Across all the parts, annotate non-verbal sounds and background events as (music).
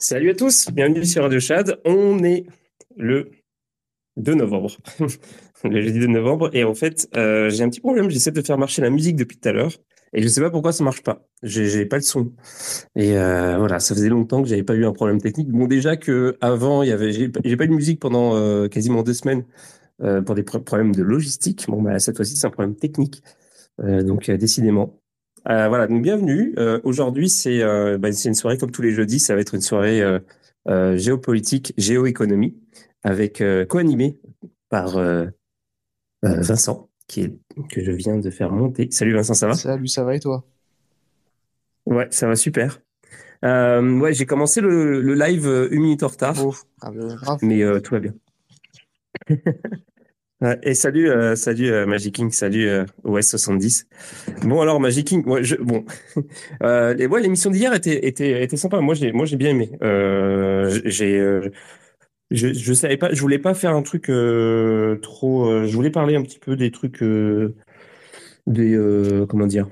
Salut à tous, bienvenue sur Radio Chad. On est le 2 novembre, (laughs) le jeudi 2 novembre, et en fait, euh, j'ai un petit problème. J'essaie de faire marcher la musique depuis tout à l'heure, et je sais pas pourquoi ça marche pas. J'ai pas le son, et euh, voilà, ça faisait longtemps que j'avais pas eu un problème technique. Bon, déjà que avant, j'ai pas eu de musique pendant euh, quasiment deux semaines pour des problèmes de logistique. Bon, bah cette fois-ci, c'est un problème technique, donc décidément. Euh, voilà, donc bienvenue. Euh, aujourd'hui, c'est euh, bah, c'est une soirée comme tous les jeudis. Ça va être une soirée géopolitique, géoéconomie, avec co-animée par Vincent, qui est que je viens de faire monter. Salut Vincent, ça va? Salut, ça va et toi? Ouais, ça va super. ouais, j'ai commencé le, le, live une minute en retard, oh, ah, mais tout va bien. (laughs) et salut, euh, salut euh, King, salut euh, OS70. Bon alors Magic King, je, bon, (laughs) euh, ouais, l'émission d'hier était était était sympa. Moi j'ai moi j'ai bien aimé. Euh, j'ai je je savais pas, je voulais pas faire un truc trop. je voulais parler un petit peu des trucs des comment dire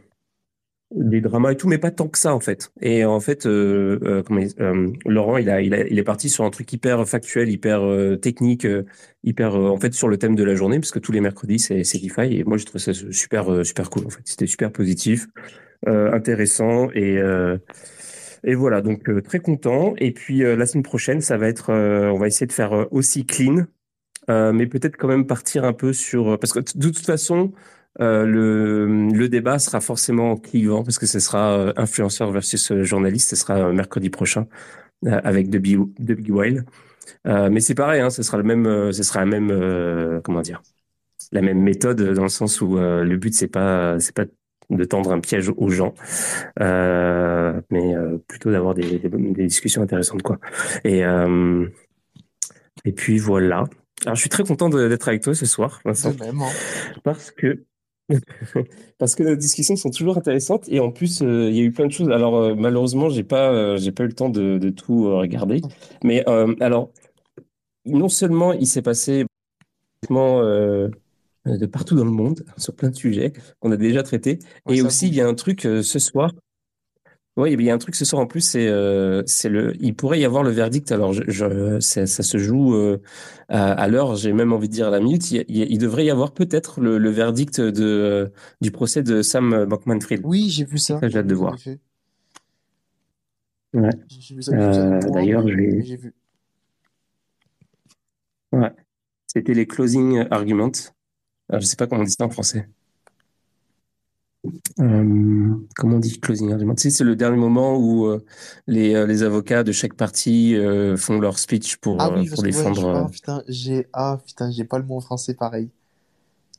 des dramas et tout, mais pas tant que ça en fait. Et en fait, euh, euh, euh, Laurent, il a, il a, il est parti sur un truc hyper factuel, hyper euh, technique, euh, hyper en fait sur le thème de la journée, parce que tous les mercredis c'est DeFi. Et moi, je trouve ça super super cool en fait. C'était super positif, intéressant et et voilà. Donc très content. Et puis la semaine prochaine, ça va être, on va essayer de faire aussi clean, mais peut-être quand même partir un peu sur parce que de toute façon. Euh, le, le, débat sera forcément clivant parce que ce sera euh, influenceur versus euh, journaliste. Ce sera mercredi prochain avec The Big, The Big Whale. mais c'est pareil, hein, ce sera le même, ce sera la même, comment dire, la même méthode dans le sens où le but c'est pas, c'est pas de tendre un piège aux gens, mais plutôt d'avoir des, des, discussions intéressantes quoi. Et et puis voilà. Alors je suis très content d'être avec toi ce soir, Vincent, même, hein. parce que (laughs) Parce que nos discussions sont toujours intéressantes et en plus euh, il y a eu plein de choses. Alors euh, malheureusement j'ai pas euh, j'ai pas eu le temps de, de tout regarder, mais alors non seulement il s'est passé de partout dans le monde sur plein de sujets qu'on a déjà traités, et aussi il y a un truc ce soir oui, il y a un truc ce soir en plus, c'est euh, c'est le, il pourrait y avoir le verdict. Alors, je, je ça, ça, se joue euh, à, l'heure. J'ai même envie de dire à la minute. Il, il, devrait y avoir peut-être le, le, verdict de euh, du procès de Sam Bankman-Fried. Oui, j'ai vu ça. ça j'ai hâte de voir. Ouais. Euh, D'ailleurs, j'ai vu. Ouais. C'était les closing arguments. Alors, je sais pas comment on dit ça en français. Euh, comment on dit closing argument? Tu sais, C'est le dernier moment où euh, les, euh, les avocats de chaque partie euh, font leur speech pour, ah oui, pour défendre. Ouais, ah, putain, j'ai ah, putain, j'ai pas le mot en français pareil.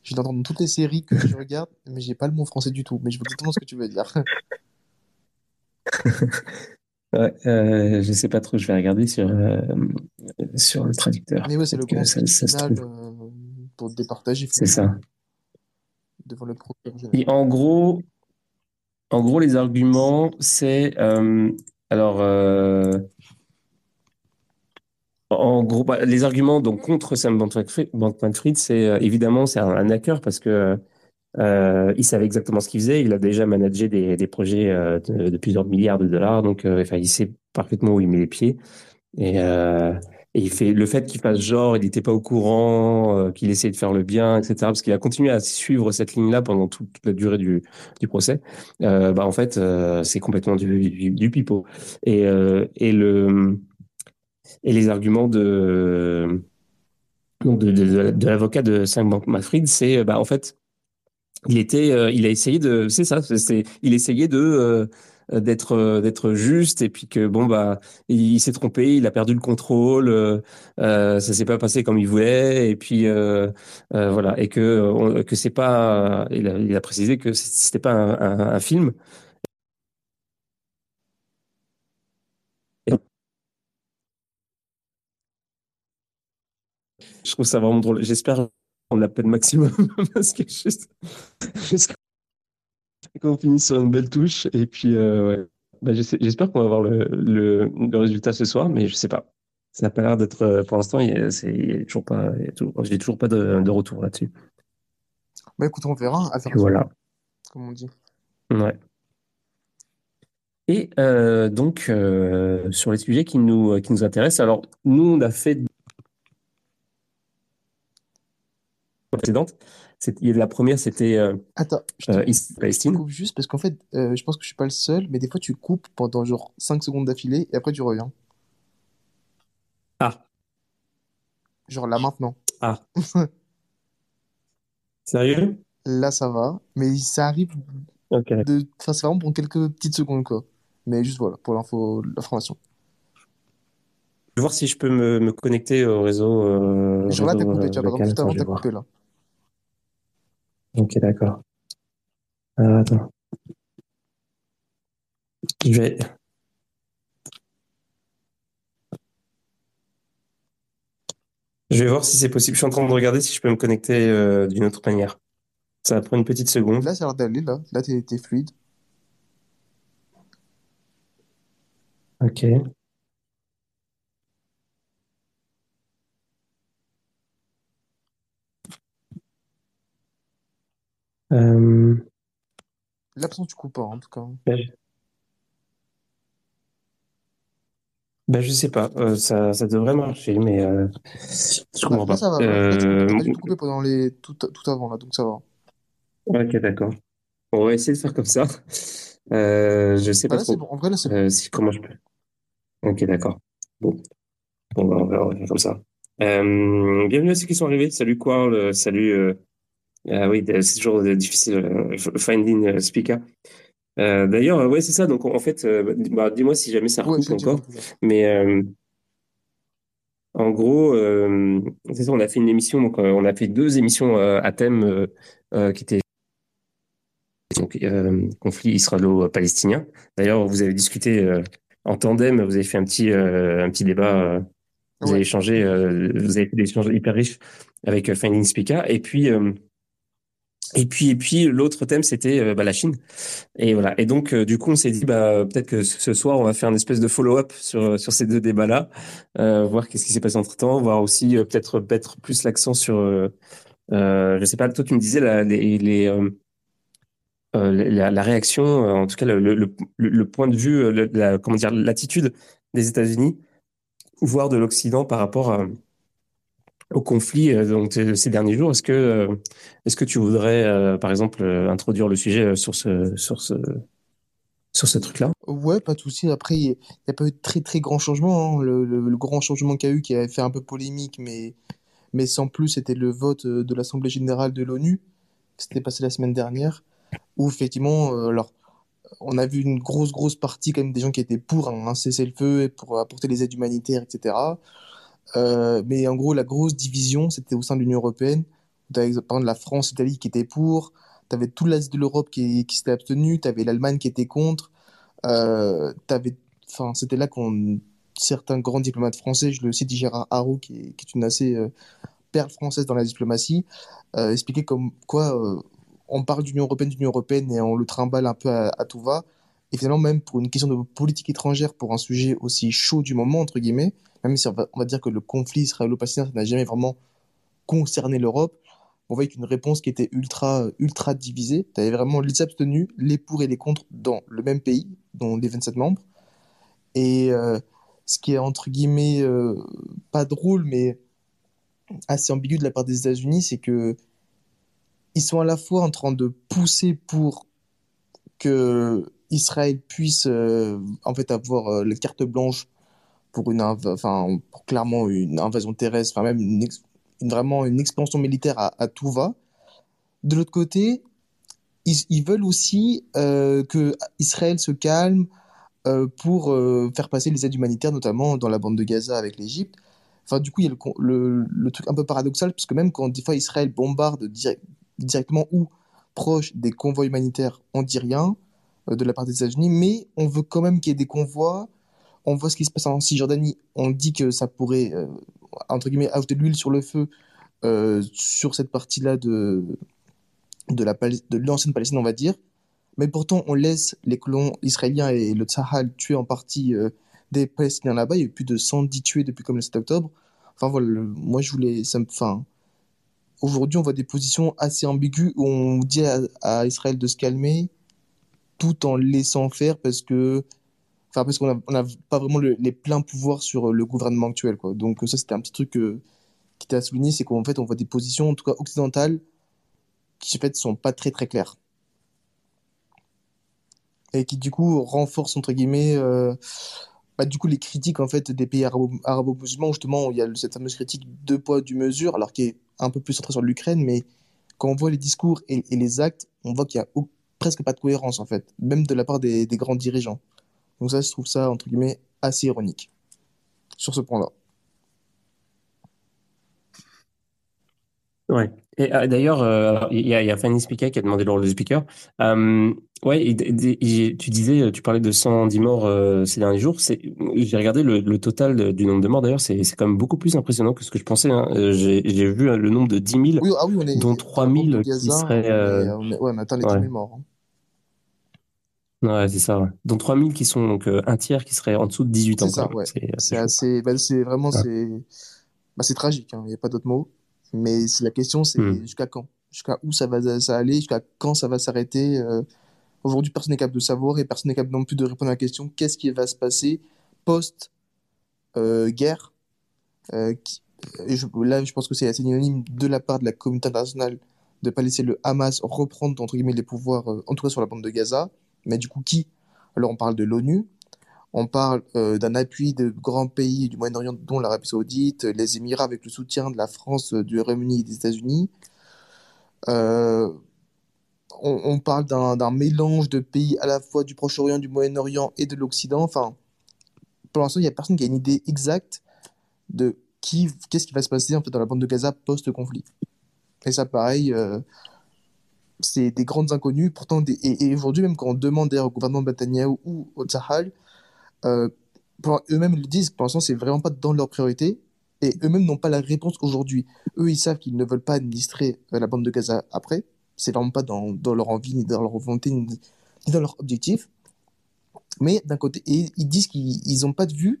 Je l'entends dans toutes les séries que je regarde, mais j'ai pas le mot en français du tout. Mais je vois exactement ce que tu veux dire. (laughs) ouais, je sais pas trop, je vais regarder sur, sur le traducteur. Mais ouais, c'est le grand ça, ça pour départager. C'est ça en gros, en gros, les arguments, c'est euh, alors euh, en gros, bah, les arguments donc contre Sam Bankman-Fried, c'est euh, évidemment c'est un, hacker parce que il savait exactement ce qu'il faisait. Il a déjà managé des, projets de, plusieurs milliards de dollars, donc il sait parfaitement où il met les pieds. Et et le fait qu'il fasse genre, il n'était pas au courant, euh, qu'il essayait de faire le bien, etc. Parce qu'il a continué à suivre cette ligne-là pendant toute, la durée du, du procès. Euh, bah en fait, euh, c'est complètement du, du, pipeau. Et, et le et les arguments de donc de, de, de l'avocat de Sam Bankman-Fried, c'est bah en fait il était, il a essayé de, c'est ça, c'est, il essayait de d'être euh, d'être juste et puis que bon bah il, s'est trompé, il a perdu le contrôle, euh, euh, ça s'est pas passé comme il voulait et puis euh, voilà et que que c'est pas il a, il a, précisé que c'était pas un, un, un film. Je trouve ça vraiment drôle. J'espère on l'appelle maximum (laughs) parce que juste, qu'on finisse sur une belle touche. Et puis, euh, ouais. bah, j'espère qu'on va avoir le, le, le, résultat ce soir, mais je sais pas. Ça n'a pas l'air d'être, euh, pour l'instant, il n'y a, toujours pas, j'ai toujours pas de, de retour là-dessus. Bah écoute, on verra. voilà. Comme on dit. Ouais. Et euh, donc, euh, sur les sujets qui nous, qui nous intéressent, alors nous, on a fait précédente. La première, c'était euh, Attends, je te, euh, je te Palestine. coupe juste parce qu'en fait, euh, je pense que je suis pas le seul, mais des fois tu coupes pendant genre 5 secondes d'affilée et après tu reviens. Ah, Genre là maintenant. ah, (laughs) sérieux? Là ça va, mais ça arrive Ok, d'accord. de. Enfin, c'est vraiment pour quelques petites secondes quoi. Mais juste voilà, pour l'info, l'information. Je vais voir si je peux me, me connecter au réseau, euh, Genre là t'as coupé, tu vois, par exemple, local. juste avant t'as coupé là. Ok, d'accord. Euh, attends. Je vais, je vais voir si c'est possible. Je suis en train de regarder si je peux me connecter euh, d'une autre manière. Ça va prendre une petite seconde. Là ça a l'air d'aller là. Là t'es t'es fluide. Ok. Euh, tu coupes pas en tout cas. ben, je ben, je sais pas. Euh, ça, ça devrait marcher, mais euh, je comprends pas. ça va, tu Euh, pas du tout coupé pendant les tout, tout avant là, donc ça va. ok, d'accord. On va essayer de faire comme ça. Euh, je sais Bah pas là trop bon, en vrai là c'est bon. euh, si comment je peux. Ok, d'accord. Bon, bon, bah, on va, on va faire comme ça. Euh, bienvenue à ceux qui sont arrivés. Salut euh, salut. Ah oui, euh, c'est toujours euh, difficile. euh, finding a speaker. Euh, d'ailleurs, ouais, c'est ça. Donc en fait, euh, bah, dis-moi si jamais ça recoupe encore. Mais euh, en gros, c'est ça. On a fait une émission. Donc on a fait deux émissions à thème qui étaient donc conflit israélo-palestinien. D'ailleurs, vous avez discuté en tandem. Vous avez fait un petit un petit débat. vous avez échangé. vous avez fait des échanges hyper riches avec Finding Speaker. Et puis et puis et puis l'autre thème c'était euh, bah, la Chine. Et voilà. Et donc, euh, du coup, on s'est dit, bah, peut-être que ce soir, on va faire une espèce de follow-up sur, sur ces deux débats-là, euh, voir qu'est-ce qui s'est passé entre-temps, voir aussi euh, peut-être mettre plus l'accent sur, euh, euh, je sais pas, toi, tu me disais la, les, les, euh, euh, la, la réaction, euh, en tout cas, le, le, le, le point de vue, euh, la, comment dire, l'attitude des États-Unis, voire de l'Occident par rapport à- au conflit euh, donc, euh, ces derniers jours. Est-ce que, euh, est-ce que tu voudrais, par exemple, introduire le sujet sur ce, sur ce, sur ce truc-là? Ouais, pas de souci. Après, il n'y a, pas eu de très très grand changement. hein. Le, grand changement qu'il y a eu, qui a fait un peu polémique, mais, mais sans plus, c'était le vote de l'Assemblée générale de l'ONU, qui s'était passé la semaine dernière, où effectivement, alors, on a vu une grosse grosse partie quand même des gens qui étaient pour un, un cessez-le-feu et pour apporter les aides humanitaires, etc. Euh, mais en gros, la grosse division, c'était au sein de l'Union européenne. Tu avais par exemple la France, l'Italie qui étaient pour, tu avais tout l'Est de l'Europe qui, qui s'était abstenu, tu avais l'Allemagne qui était contre. Euh, t'avais, c'était là qu'on certains grands diplomates français, je le cite Gérard Haro, qui est, qui est une assez euh, perle française dans la diplomatie, euh, expliquait comme quoi on parle d'Union européenne, d'Union européenne et on le trimballe un peu à, à tout va. Et finalement, même pour une question de politique étrangère, pour un sujet aussi chaud du moment, entre guillemets, même si on va, dire que le conflit israélo-palestinien n'a jamais vraiment concerné l'Europe, on voyait qu'une réponse qui était ultra, ultra divisée. Tu avais vraiment les abstenus, les pour et les contre dans le même pays, dont les 27 membres. Et euh, ce qui est entre guillemets euh, pas drôle, mais assez ambigu de la part des États-Unis, c'est que ils sont à la fois en train de pousser pour que Israël puisse euh, en fait avoir la carte blanche pour une enfin pour clairement une invasion terrestre, enfin même une, vraiment une expansion militaire à, tout va. De l'autre côté, ils, veulent aussi euh, que Israël se calme euh, pour euh, faire passer les aides humanitaires, notamment dans la bande de Gaza avec l'Égypte. Enfin, du coup, il y a le, truc un peu paradoxal, parce que même quand des fois Israël bombarde direct- directement ou proche des convois humanitaires, on dit rien euh, de la part des États-Unis, mais on veut quand même qu'il y ait des convois. On voit ce qui se passe en Cisjordanie, on dit que ça pourrait, euh, entre guillemets, ajouter de l'huile sur le feu euh, sur cette partie-là de, de l'ancienne Palestine, on va dire. Mais pourtant, on laisse les colons israéliens et le Tsahal tuer en partie euh, des Palestiniens là-bas. Il y a eu plus de 110 tués depuis comme le 7 octobre. Enfin voilà, moi je voulais. Ça aujourd'hui, on voit des positions assez ambiguës où on dit à, Israël de se calmer tout en laissant faire parce que Enfin, parce qu'on n'a pas vraiment les pleins pouvoirs sur le gouvernement actuel, quoi. Donc ça, c'était un petit truc qui était à souligner, c'est qu'en fait, on voit des positions, en tout cas occidentales, qui en fait sont pas très très claires et qui du coup renforcent entre guillemets euh, bah, du coup les critiques en fait des pays arabo-musulmans justement il y a cette fameuse critique deux poids deux mesures alors qui est un peu plus centrée sur l'Ukraine mais quand on voit les discours et, les actes on voit qu'il y a presque pas de cohérence en fait même de la part des grands dirigeants donc ça je trouve ça entre guillemets assez ironique sur ce point-là Ouais. Et euh, d'ailleurs, euh, il y, a, y a Fanny Spica qui a demandé lors du speaker. Euh, ouais, tu disais, tu parlais de 110 morts euh, ces derniers jours. J'ai regardé le, le total du nombre de morts. D'ailleurs, c'est, quand même beaucoup plus impressionnant que ce que je pensais. Hein. J'ai, vu le nombre de 10 000, oui, ah oui, on est, dont 3 000 qui seraient. On est, ouais, on atteint les 10 000 morts. Hein. Ouais, c'est ça. Ouais. Dont 3 000 qui sont donc un tiers qui seraient en dessous de 18 ans. C'est ça, ouais. C'est, c'est assez, bah, c'est vraiment, c'est, bah, c'est tragique. Il hein. n'y a pas d'autre mot. Mais la question, c'est hmm. jusqu'à quand? Jusqu'à où ça va ça aller? Jusqu'à quand ça va s'arrêter? Euh, Aujourd'hui, personne n'est capable de savoir et personne n'est capable non plus de répondre à la question qu'est-ce qui va se passer post-guerre euh, euh, Là, je pense que c'est assez unanime de la part de la communauté internationale de ne pas laisser le Hamas reprendre entre guillemets les pouvoirs, en tout cas sur la bande de Gaza. Mais du coup, qui? Alors, on parle de l'ONU, on parle euh, d'un appui de grands pays du Moyen-Orient, dont l'Arabie Saoudite, les Émirats, avec le soutien de la France, du Royaume-Uni et des États-Unis. Euh, on, parle d'un mélange de pays à la fois du Proche-Orient, du Moyen-Orient et de l'Occident. Enfin, pour l'instant, il n'y a personne qui a une idée exacte de qu'est-ce qui va se passer en fait dans la bande de Gaza post-conflit. Et ça, pareil, euh, c'est des grandes inconnues. Pourtant, et, aujourd'hui, même quand on demande au gouvernement de Netanyahu ou au Tzahal, euh, eux-mêmes le disent, pour l'instant, c'est vraiment pas dans leur priorité. Et eux-mêmes n'ont pas la réponse aujourd'hui. Eux, ils savent qu'ils ne veulent pas administrer euh, la bande de Gaza après. C'est vraiment pas dans, dans, leur envie, ni dans leur volonté, ni, dans leur objectif. Mais d'un côté, ils disent qu'ils n'ont pas de vue,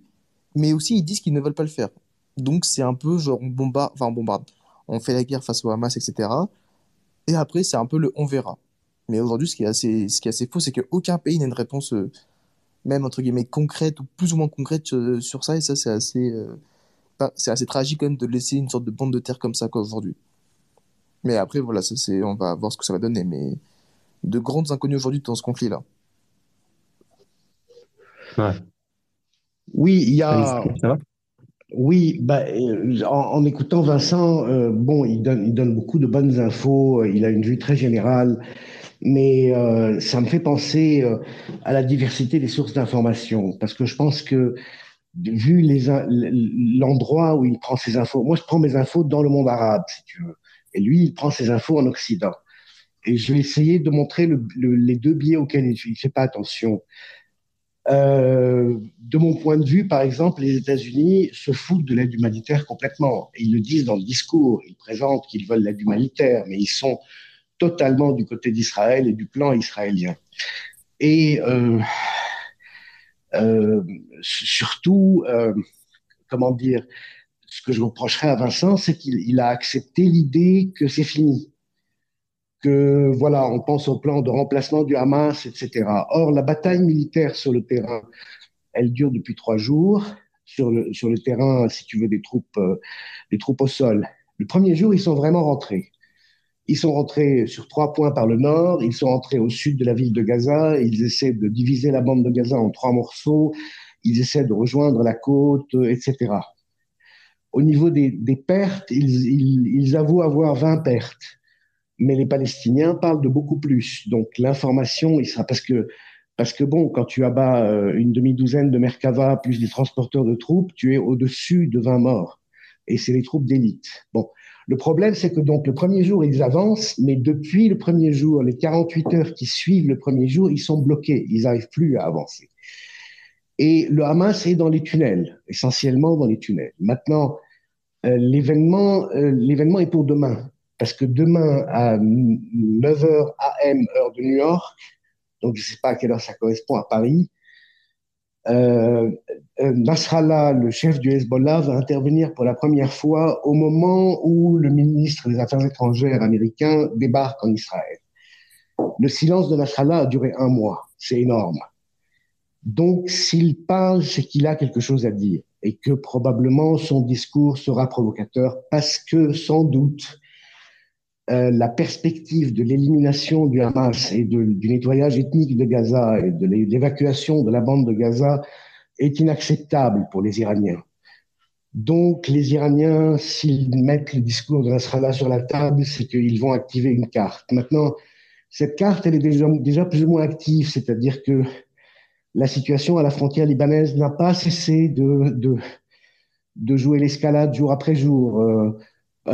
mais aussi ils disent qu'ils ne veulent pas le faire. Donc c'est un peu genre on bombarde, enfin on bombarde, on fait la guerre face au Hamas, etc. Et après c'est un peu le on verra. Mais aujourd'hui, ce qui est assez, ce qui est assez faux, c'est qu'aucun pays n'a une réponse euh, même entre guillemets concrète ou plus ou moins concrète euh, sur ça. Et ça c'est assez euh, c'est assez tragique quand même de laisser une sorte de bande de terre comme ça aujourd'hui. Mais après voilà ça c'est on va voir ce que ça va donner. Mais de grandes inconnues aujourd'hui dans ce conflit là oui il y a oui, bah, euh, en, écoutant Vincent, bon, il donne, il donne beaucoup de bonnes infos, il a une vue très générale, mais euh, ça me fait penser euh, à la diversité des sources d'information, parce que je pense que vu l'endroit où il prend ses infos, moi je prends mes infos dans le monde arabe, si tu veux, et lui il prend ses infos en Occident. Et je vais essayer de montrer les deux biais auxquels il ne fait pas attention. Euh, de mon point de vue, par exemple, les États-Unis se foutent de l'aide humanitaire complètement. ils le disent dans le discours. Ils présentent qu'ils veulent l'aide humanitaire, mais ils sont totalement du côté d'Israël et du plan israélien. Et euh, euh, surtout, euh, comment dire, ce que je reprocherais à Vincent, c'est qu'il a accepté l'idée que c'est fini, que voilà, on pense au plan de remplacement du Hamas, etc. Or, la bataille militaire sur le terrain, elle dure depuis trois jours. Sur le, sur le terrain, si tu veux, des troupes, des troupes au sol. Le premier jour, ils sont vraiment rentrés. Ils sont rentrés sur trois points par le nord, ils sont rentrés au sud de la ville de Gaza, ils essaient de diviser la bande de Gaza en trois morceaux, ils essaient de rejoindre la côte, etc. Au niveau des, pertes, ils, avouent avoir 20 pertes, mais les Palestiniens parlent de beaucoup plus. Donc l'information, il sera parce que parce que bon, quand tu abats euh, une demi-douzaine de Merkava plus des transporteurs de troupes, tu es au-dessus de 20 morts. Et c'est les troupes d'élite. Bon, le problème, c'est que donc le premier jour, ils avancent, mais depuis le premier jour, les 48 heures qui suivent le premier jour, ils sont bloqués. Ils n'arrivent plus à avancer. Et le Hamas est dans les tunnels, essentiellement dans les tunnels. Maintenant, euh, l'événement, euh, l'événement est pour demain, parce que demain à 9h AM heure de New York, donc je ne sais pas à quelle heure ça correspond à Paris, euh, euh, Nasrallah, le chef du Hezbollah, va intervenir pour la première fois au moment où le ministre des Affaires étrangères américain débarque en Israël. Le silence de Nasrallah a duré un mois. C'est énorme. Donc, s'il parle, c'est qu'il a quelque chose à dire et que probablement son discours sera provocateur parce que sans doute euh, la perspective de l'élimination du Hamas et de, du nettoyage ethnique de Gaza et de l'évacuation de la bande de Gaza est inacceptable pour les Iraniens. Donc, les Iraniens, s'ils mettent le discours de Nasrallah sur la table, c'est qu'ils vont activer une carte. Maintenant, cette carte, elle est déjà, plus ou moins active, c'est-à-dire que la situation à la frontière libanaise n'a pas cessé de, de, de jouer l'escalade jour après jour. Euh,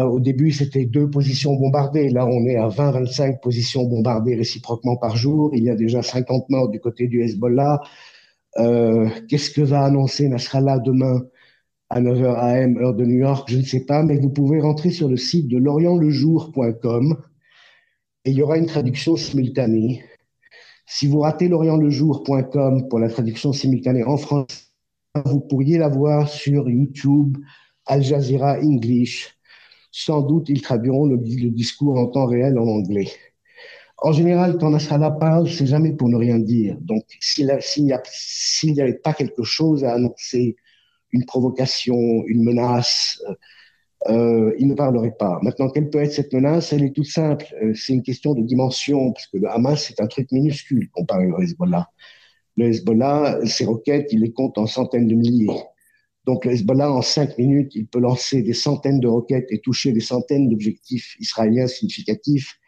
au début, c'était deux positions bombardées. Là, on est à 20-25 positions bombardées réciproquement par jour. Il y a déjà 50 morts du côté du Hezbollah. Euh, Qu'est-ce que va annoncer Nasrallah demain à 9h AM, heure de New York? Je ne sais pas, mais vous pouvez rentrer sur le site de lorientlejour.com et il y aura une traduction simultanée. Si vous ratez lorientlejour.com pour la traduction simultanée en français, vous pourriez la voir sur YouTube, Al Jazeera English. Sans doute, ils traduiront le, discours en temps réel en anglais. En général, quand Nasrallah parle, c'est jamais pour ne rien dire. Donc, s'il n'y avait pas quelque chose à annoncer, une provocation, une menace, euh, il ne parlerait pas. Maintenant, quelle peut être cette menace? Elle est toute simple. Euh, c'est une question de dimension, parce que le Hamas, c'est un truc minuscule comparé au Hezbollah. Le Hezbollah, ses roquettes, il les compte en centaines de milliers. Donc Hezbollah, en cinq minutes, il peut lancer des centaines de roquettes et toucher des centaines d'objectifs israéliens significatifs.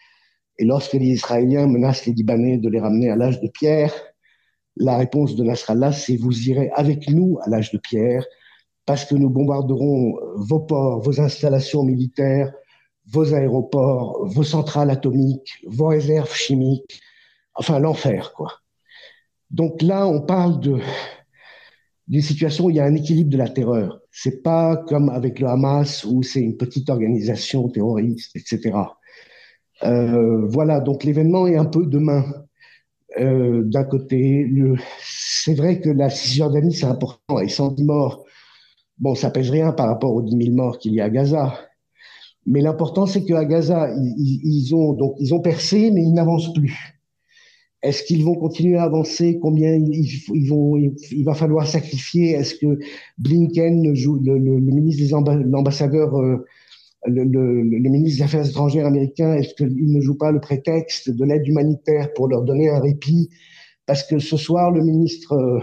Et lorsque les Israéliens menacent les Libanais de les ramener à l'âge de pierre, la réponse de Nasrallah, c'est vous irez avec nous à l'âge de pierre parce que nous bombarderons vos ports, vos installations militaires, vos aéroports, vos centrales atomiques, vos réserves chimiques, enfin l'enfer, quoi. Donc là, on parle de d'une situation où il y a un équilibre de la terreur. C'est pas comme avec le Hamas où c'est une petite organisation terroriste, etc. Euh, voilà, donc l'événement est un peu demain. Euh, D'un côté, c'est vrai que la Cisjordanie c'est important et 110 morts, bon, ça pèse rien par rapport aux 10 000 morts qu'il y a à Gaza. Mais l'important c'est qu'à Gaza, ils, ils, ont donc ils ont percé, mais ils n'avancent plus. Est-ce qu'ils vont continuer à avancer? Combien Il va falloir sacrifier? Est-ce que Blinken, joue, le, ministre des l'ambassadeur, euh, le, ministre des Affaires étrangères américain, est-ce qu'il ne joue pas le prétexte de l'aide humanitaire pour leur donner un répit? Parce que ce soir, le ministre euh,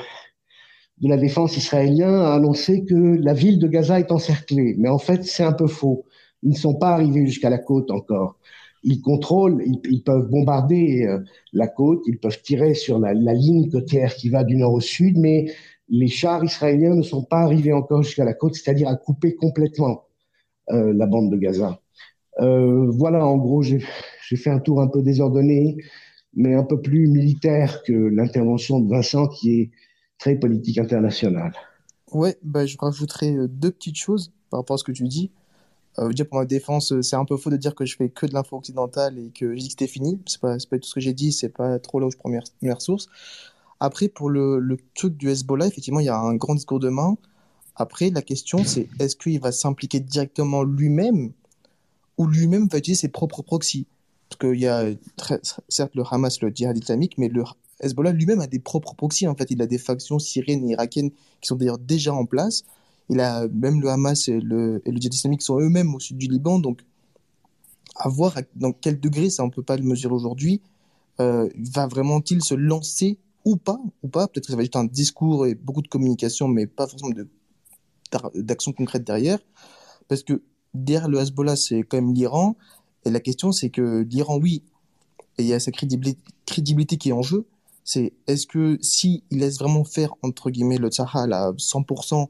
de la Défense israélien a annoncé que la ville de Gaza est encerclée. Mais en fait, c'est un peu faux. Ils ne sont pas arrivés jusqu'à la côte encore ils contrôlent, ils, peuvent bombarder euh, la côte, ils peuvent tirer sur la, ligne côtière qui va du nord au sud, mais les chars israéliens ne sont pas arrivés encore jusqu'à la côte, c'est-à-dire à couper complètement euh, la bande de Gaza. Euh, voilà, en gros, j'ai fait un tour un peu désordonné, mais un peu plus militaire que l'intervention de Vincent, qui est très politique internationale. Ouais, bah, je rajouterai deux petites choses par rapport à ce que tu dis. Euh, pour ma défense, euh, c'est un peu faux de dire que je fais que de l'info occidentale et que j'ai dit que c'était fini. C'est pas, pas tout ce que j'ai dit, c'est pas trop là où je prends mes sources. Après, pour le, le, truc du Hezbollah, effectivement, il y a un grand discours demain. Après, la question, c'est est-ce qu'il va s'impliquer directement lui-même ou lui-même va utiliser ses propres proxys? Parce qu'il y a, certes, le Hamas, le djihad islamique, mais le Hezbollah lui-même a des propres proxys. En fait, il a des factions syriennes et irakiennes qui sont d'ailleurs déjà en place. Il a même le Hamas et le, et le djihad islamique sont eux-mêmes au sud du Liban, donc à voir dans quel degré, ça on peut pas le mesurer aujourd'hui, euh, va vraiment-il se lancer ou pas, ou pas? Peut-être que ça va être un discours et beaucoup de communication, mais pas forcément d'action concrète derrière, parce que derrière le Hezbollah, c'est quand même l'Iran, et la question c'est que l'Iran, oui, et il y a sa crédibilité, qui est en jeu, c'est est-ce que si il laisse vraiment faire entre guillemets le Sahel à 100%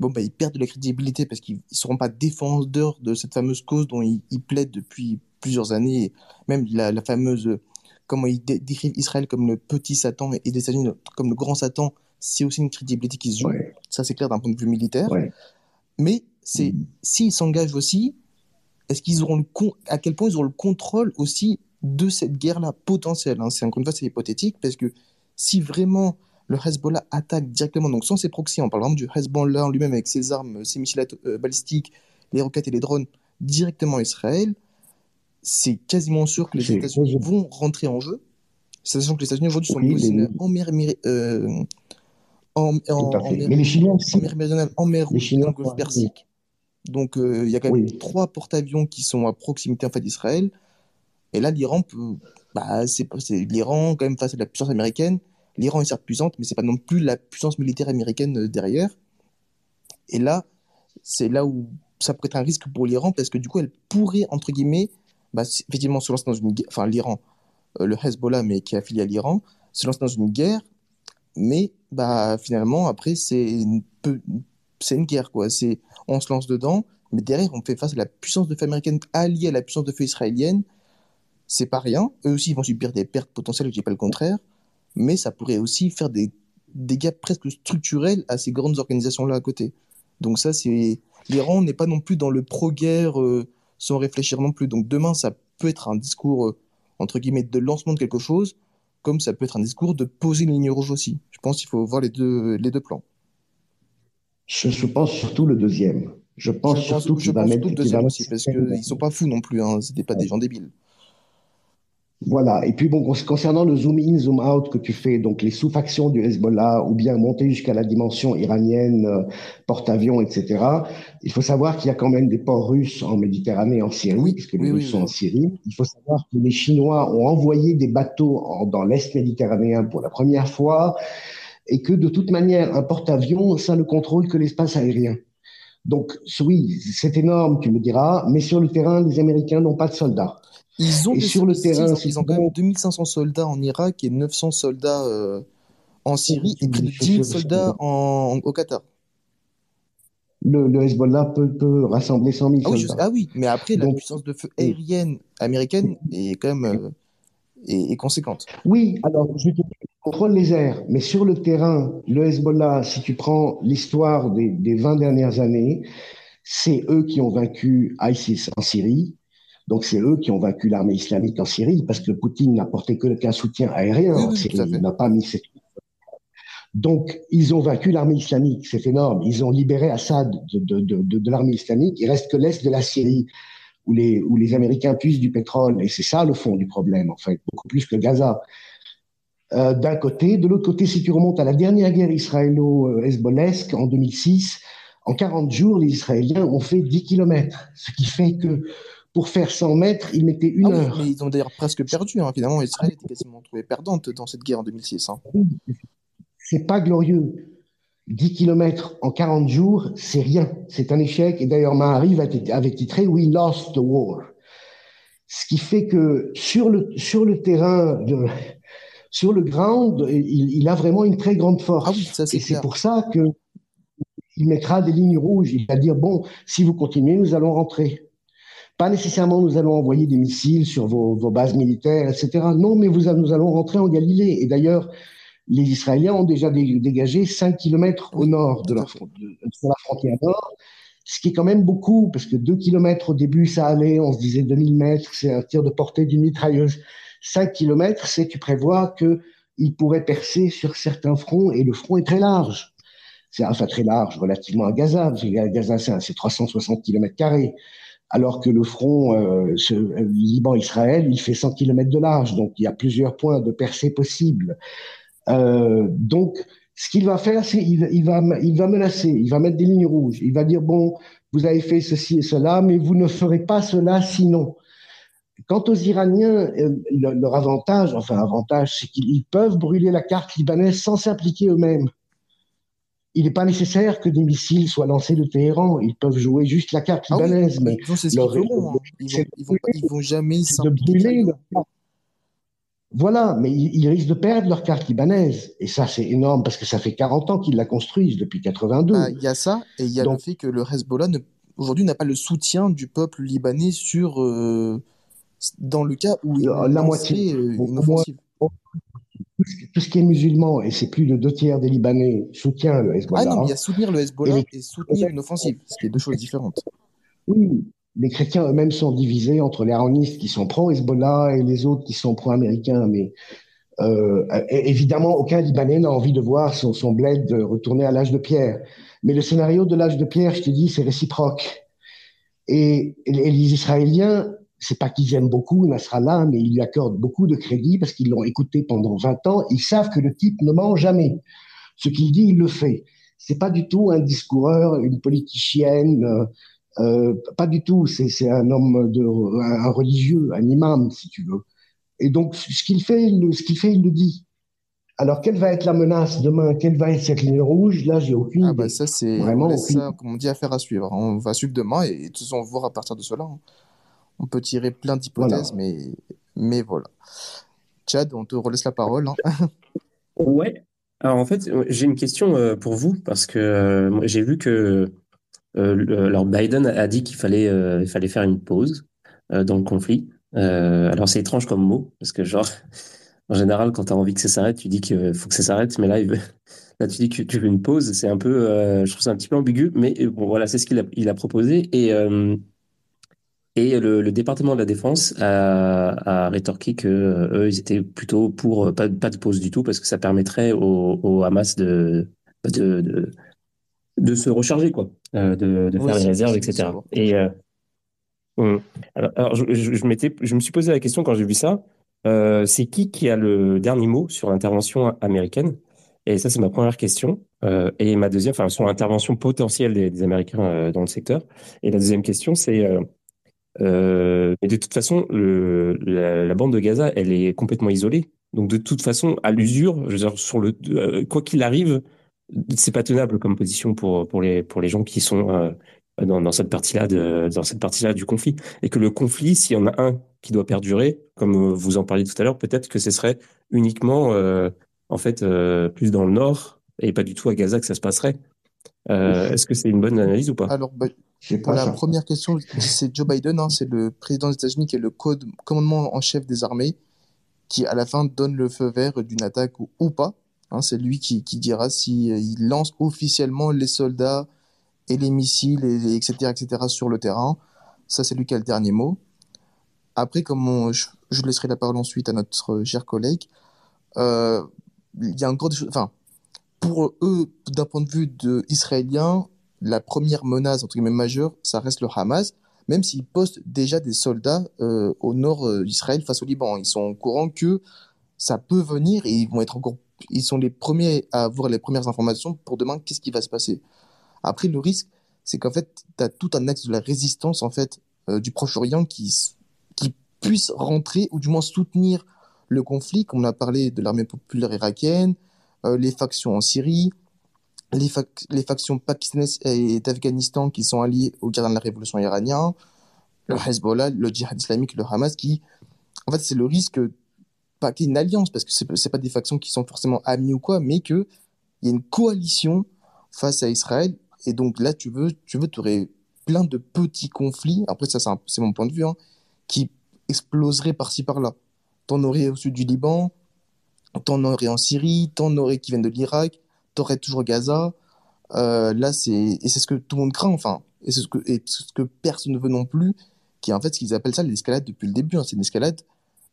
bon, bah, ils perdent de la crédibilité parce qu'ils ne seront pas défenseurs de cette fameuse cause dont ils, plaident depuis plusieurs années. Même la, fameuse, comment ils décrivent Israël comme le petit Satan et les États-Unis comme le grand Satan, c'est aussi une crédibilité qui se joue. Ça, c'est clair d'un point de vue militaire. Mais c'est mm. s'ils s'engagent aussi, est-ce qu'ils auront le à quel point ils auront le contrôle aussi de cette guerre-là potentielle hein? C'est encore une fois c'est hypothétique parce que si vraiment le Hezbollah attaque directement, donc sans ses proxys, on parle vraiment du Hezbollah lui-même avec ses armes, ses missiles euh, balistiques, les roquettes et les drones, directement Israël, c'est quasiment sûr que les États-Unis vont rentrer en jeu, sachant que les États-Unis aujourd'hui sont positionnés en mer, euh, en, en, en mer, Mais les Chinois en aussi. mer Méridionale, en mer Les Rouge dans Chinois le golfe. Persique. Donc, euh, il y a quand même Oui. trois porte-avions qui sont à proximité en fait d'Israël. Et là, l'Iran peut, bah, c'est l'Iran quand même face à la puissance américaine. L'Iran est certes puissante, mais c'est pas non plus la puissance militaire américaine euh, derrière. Et là, c'est là où ça pourrait être un risque pour l'Iran parce que du coup, elle pourrait entre guillemets, bah, effectivement, se lancer dans une, guerre- enfin l'Iran, euh, le Hezbollah, mais qui est affilié à l'Iran, se lance dans une guerre, mais bah finalement après c'est une, guerre quoi. On se lance dedans, mais derrière on fait face à la puissance de feu américaine alliée à la puissance de feu israélienne. C'est pas rien. Eux aussi ils vont subir des pertes potentielles, je dis pas le contraire, mais ça pourrait aussi faire des dégâts presque structurels à ces grandes organisations là à côté. Donc ça c'est l'Iran n'est pas non plus dans le pro-guerre euh, sans réfléchir non plus. Donc demain ça peut être un discours euh, entre guillemets de lancement de quelque chose, comme ça peut être un discours de poser une ligne rouge aussi. Je pense qu'il faut voir les deux les deux plans. Je, je pense surtout le deuxième. Je Je pense surtout qu'il va mettre, le deuxième aussi, parce qu'ils sont pas fous non plus, hein. C'était pas des gens débiles. Voilà. Et puis bon, con- concernant le zoom in, zoom out que tu fais, donc les sous-factions du Hezbollah, ou bien monter jusqu'à la dimension iranienne, euh, porte-avions, etc. Il faut savoir qu'il y a quand même des ports russes en Méditerranée, en Syrie, puisque les oui, Russes oui, sont oui. en Syrie. Il faut savoir que les Chinois ont envoyé des bateaux en- dans l'Est méditerranéen pour la première fois, et que de toute manière, un porte-avions, ça ne contrôle que l'espace aérien. Donc oui, c'est énorme, tu me diras, mais sur le terrain, les Américains n'ont pas de soldats. Ils ont Et sur le terrain, ils ont quand même veux, 2500 soldats en Irak et 900 soldats euh, en Syrie et tu près de dis 10 000 sur- soldats en, au Qatar. le, le Hezbollah peut, peut rassembler 100 000 Ah oui, je sais- soldats. ah oui, mais après la puissance de feu aérienne américaine est quand même euh, est, est conséquente. Oui, alors je te dis, ils contrôlent les airs, mais sur le terrain, le Hezbollah, si tu prends l'histoire des, des 20 dernières années, c'est eux qui ont vaincu ISIS en Syrie. Donc c'est eux qui ont vaincu l'armée islamique en Syrie, parce que Poutine n'a porté que qu'un soutien aérien Oui, oui, Il n'a pas mis ses Donc, ils ont vaincu l'armée islamique, c'est énorme. Ils ont libéré Assad de, de, de, de, de l'armée islamique. Il reste que l'Est de la Syrie, où les, où les Américains puissent du pétrole. Et c'est ça le fond du problème, en fait, beaucoup plus que Gaza. Euh, D'un côté. De l'autre côté, si tu remontes à la dernière guerre israélo-hezbollesque en 2006, en 40 jours, les Israéliens ont fait 10 kilomètres. Ce qui fait que pour faire 100 mètres, ils mettaient une Ah oui, heure. mais ils ont d'ailleurs presque perdu. Hein. Finalement, Israël était quasiment trouvée perdante dans cette guerre en 2006. Hein. C'est pas glorieux. 10 kilomètres en 40 jours, c'est rien. C'est un échec. Et d'ailleurs, Mahariv avait titré We lost the war. Ce qui fait que sur le, sur le terrain, de, sur le ground, il, il, a vraiment une très grande force. Ah oui, ça, Et c'est pour ça que il mettra des lignes rouges. Il va dire, bon, si vous continuez, nous allons rentrer. Pas nécessairement nous allons envoyer des missiles sur vos, vos bases militaires, etc. Non, mais vous, nous allons rentrer en Galilée. Et d'ailleurs, les Israéliens ont déjà dégagé 5 kilomètres au nord de, leur, de, la frontière nord, ce qui est quand même beaucoup, parce que 2 kilomètres au début, ça allait, on se disait 2000 mètres, c'est un tir de portée d'une mitrailleuse. 5 kilomètres, c'est tu prévois qu'ils pourraient percer sur certains fronts, et le front est très large. C'est enfin très large relativement à Gaza, parce que Gaza, c'est 360 kilomètres carrés alors que le front euh, euh, Liban-Israël, il fait 100 km de large, donc il y a plusieurs points de percée possibles. Euh, donc, ce qu'il va faire, c'est il, va, va menacer, il va mettre des lignes rouges, il va dire, bon, vous avez fait ceci et cela, mais vous ne ferez pas cela sinon. Quant aux Iraniens, leur avantage, enfin avantage, c'est qu'ils peuvent brûler la carte libanaise sans s'impliquer eux-mêmes il n'est pas nécessaire que des missiles soient lancés de Téhéran. Ils peuvent jouer juste la carte libanaise. Ah oui, mais ce. Hein. Ils, vont, ils, vont, ils vont jamais de brûler leur. Voilà, mais ils, ils, risquent de perdre leur carte libanaise. Et ça, c'est énorme parce que ça fait 40 ans qu'ils la construisent, depuis 82. Il bah, y a ça, et il y a Donc, le fait que le Hezbollah, aujourd'hui, n'a pas le soutien du peuple libanais sur, euh, dans le cas où il la moitié, une offensive tout ce qui est musulman, et c'est plus de deux tiers des Libanais, soutient le Hezbollah. Ah non, mais il y a soutenir le Hezbollah et, soutenir une offensive, ce qui est deux choses différentes. Oui, les chrétiens eux-mêmes sont divisés entre les araonistes qui sont pro-Hezbollah et les autres qui sont pro-américains. Mais euh, évidemment, aucun Libanais n'a envie de voir son, son bled retourner à l'âge de pierre. Mais le scénario de l'âge de pierre, je te dis, c'est réciproque. Et, et les Israéliens c'est pas qu'ils aiment beaucoup Nasrallah, mais ils lui accordent beaucoup de crédit parce qu'ils l'ont écouté pendant 20 ans. Ils savent que le type ne ment jamais. Ce qu'il dit, il le fait. C'est pas du tout un discoureur, une politicienne, euh, euh pas du tout. C'est un homme de, un religieux, un imam, si tu veux. Et donc, ce qu'il fait, ce qu'il fait, il le dit. Alors, quelle va être la menace demain? Quelle va être cette ligne rouge? Là, j'ai aucune ah bah ça, c'est vraiment ça, comme on dit, affaire à suivre. On va suivre demain et, de toute façon, voir à partir de cela. Hein. On peut tirer plein d'hypothèses, mais, mais voilà. Chad, on te relaisse la parole. Hein. (laughs) ouais. Alors, en fait, j'ai une question euh, pour vous parce que euh, j'ai vu que euh, alors Biden a dit qu'il fallait, il fallait faire une pause dans le conflit. alors, c'est étrange comme mot parce que, genre, (laughs) en général, quand tu as envie que ça s'arrête, tu dis qu'il faut que ça s'arrête, mais là, il (laughs) là, tu dis que tu veux une pause. C'est un peu, je trouve ça un petit peu ambigu, mais bon, voilà, c'est ce qu'il a, il a proposé. Et, et le, département de la défense a, a rétorqué que eux, ils étaient plutôt pour pas, pas de pause du tout parce que ça permettrait au, au Hamas de, de, de, de, se recharger, quoi, de, de faire les réserves, etc. Et hum. alors, alors, je, je, je, je me suis posé la question quand j'ai vu ça. Euh, c'est qui qui a le dernier mot sur l'intervention américaine? Et ça, c'est ma première question. Euh, et ma deuxième, enfin, sur l'intervention potentielle des, Américains euh, dans le secteur. Et la deuxième question, c'est euh, de toute façon, le, la, bande de Gaza, elle est complètement isolée. Donc, de toute façon, à l'usure, je veux dire, sur le, quoi qu'il arrive, c'est pas tenable comme position pour pour les pour les gens qui sont dans, dans cette partie-là de dans cette partie-là du conflit. Et que le conflit s'il y en a un qui doit perdurer comme vous en parliez tout à l'heure peut-être que ce serait uniquement euh, en fait euh, plus dans le nord et pas du tout à Gaza que ça se passerait. Euh, est-ce que c'est une bonne analyse ou pas? Alors bah, pour la première question c'est Joe Biden hein, c'est le président des États-Unis qui est le code commandement en chef des armées qui à la fin donne le feu vert d'une attaque ou, ou pas hein, c'est lui qui, qui dira si il lance officiellement les soldats et les missiles, et, etc., etc., sur le terrain. Ça, c'est lui qui a le dernier mot. Après, comme je, laisserai la parole ensuite à notre cher collègue, euh, il y a encore des choses. Enfin, pour eux, d'un point de vue de israélien, la première menace entre guillemets majeure, ça reste le Hamas, même s'ils postent déjà des soldats euh, au nord euh, d'Israël face au Liban. Ils sont au courant que ça peut venir et ils vont être encore. Ils sont les premiers à avoir les premières informations pour demain qu'est-ce qui va se passer. Après, le risque, c'est qu'en fait, tu as tout un axe de la résistance en fait euh, du Proche-Orient qui, qui puisse rentrer ou du moins soutenir le conflit, comme on a parlé de l'armée populaire irakienne, les factions en Syrie, les, factions pakistanaises et d'Afghanistan qui sont alliées au gardien de la révolution iranien, le Hezbollah, le djihad islamique, le Hamas, qui, en fait, c'est le risque, pas qu'il y ait une alliance, parce que c'est, n'est pas des factions qui sont forcément amies ou quoi, mais qu'il y ait une coalition face à Israël et donc là, tu veux, tu veux, aurais plein de petits conflits. Après, ça, c'est mon point de vue, hein, qui exploseraient par-ci par-là. T'en aurais au sud du Liban, t'en aurais en Syrie, t'en aurais qui viennent de l'Irak, t'aurais toujours Gaza. Euh, là, c'est et c'est ce que tout le monde craint, enfin, et c'est ce que personne ne veut non plus, qui est en fait ce qu'ils appellent ça l'escalade depuis le début. Hein. c'est une escalade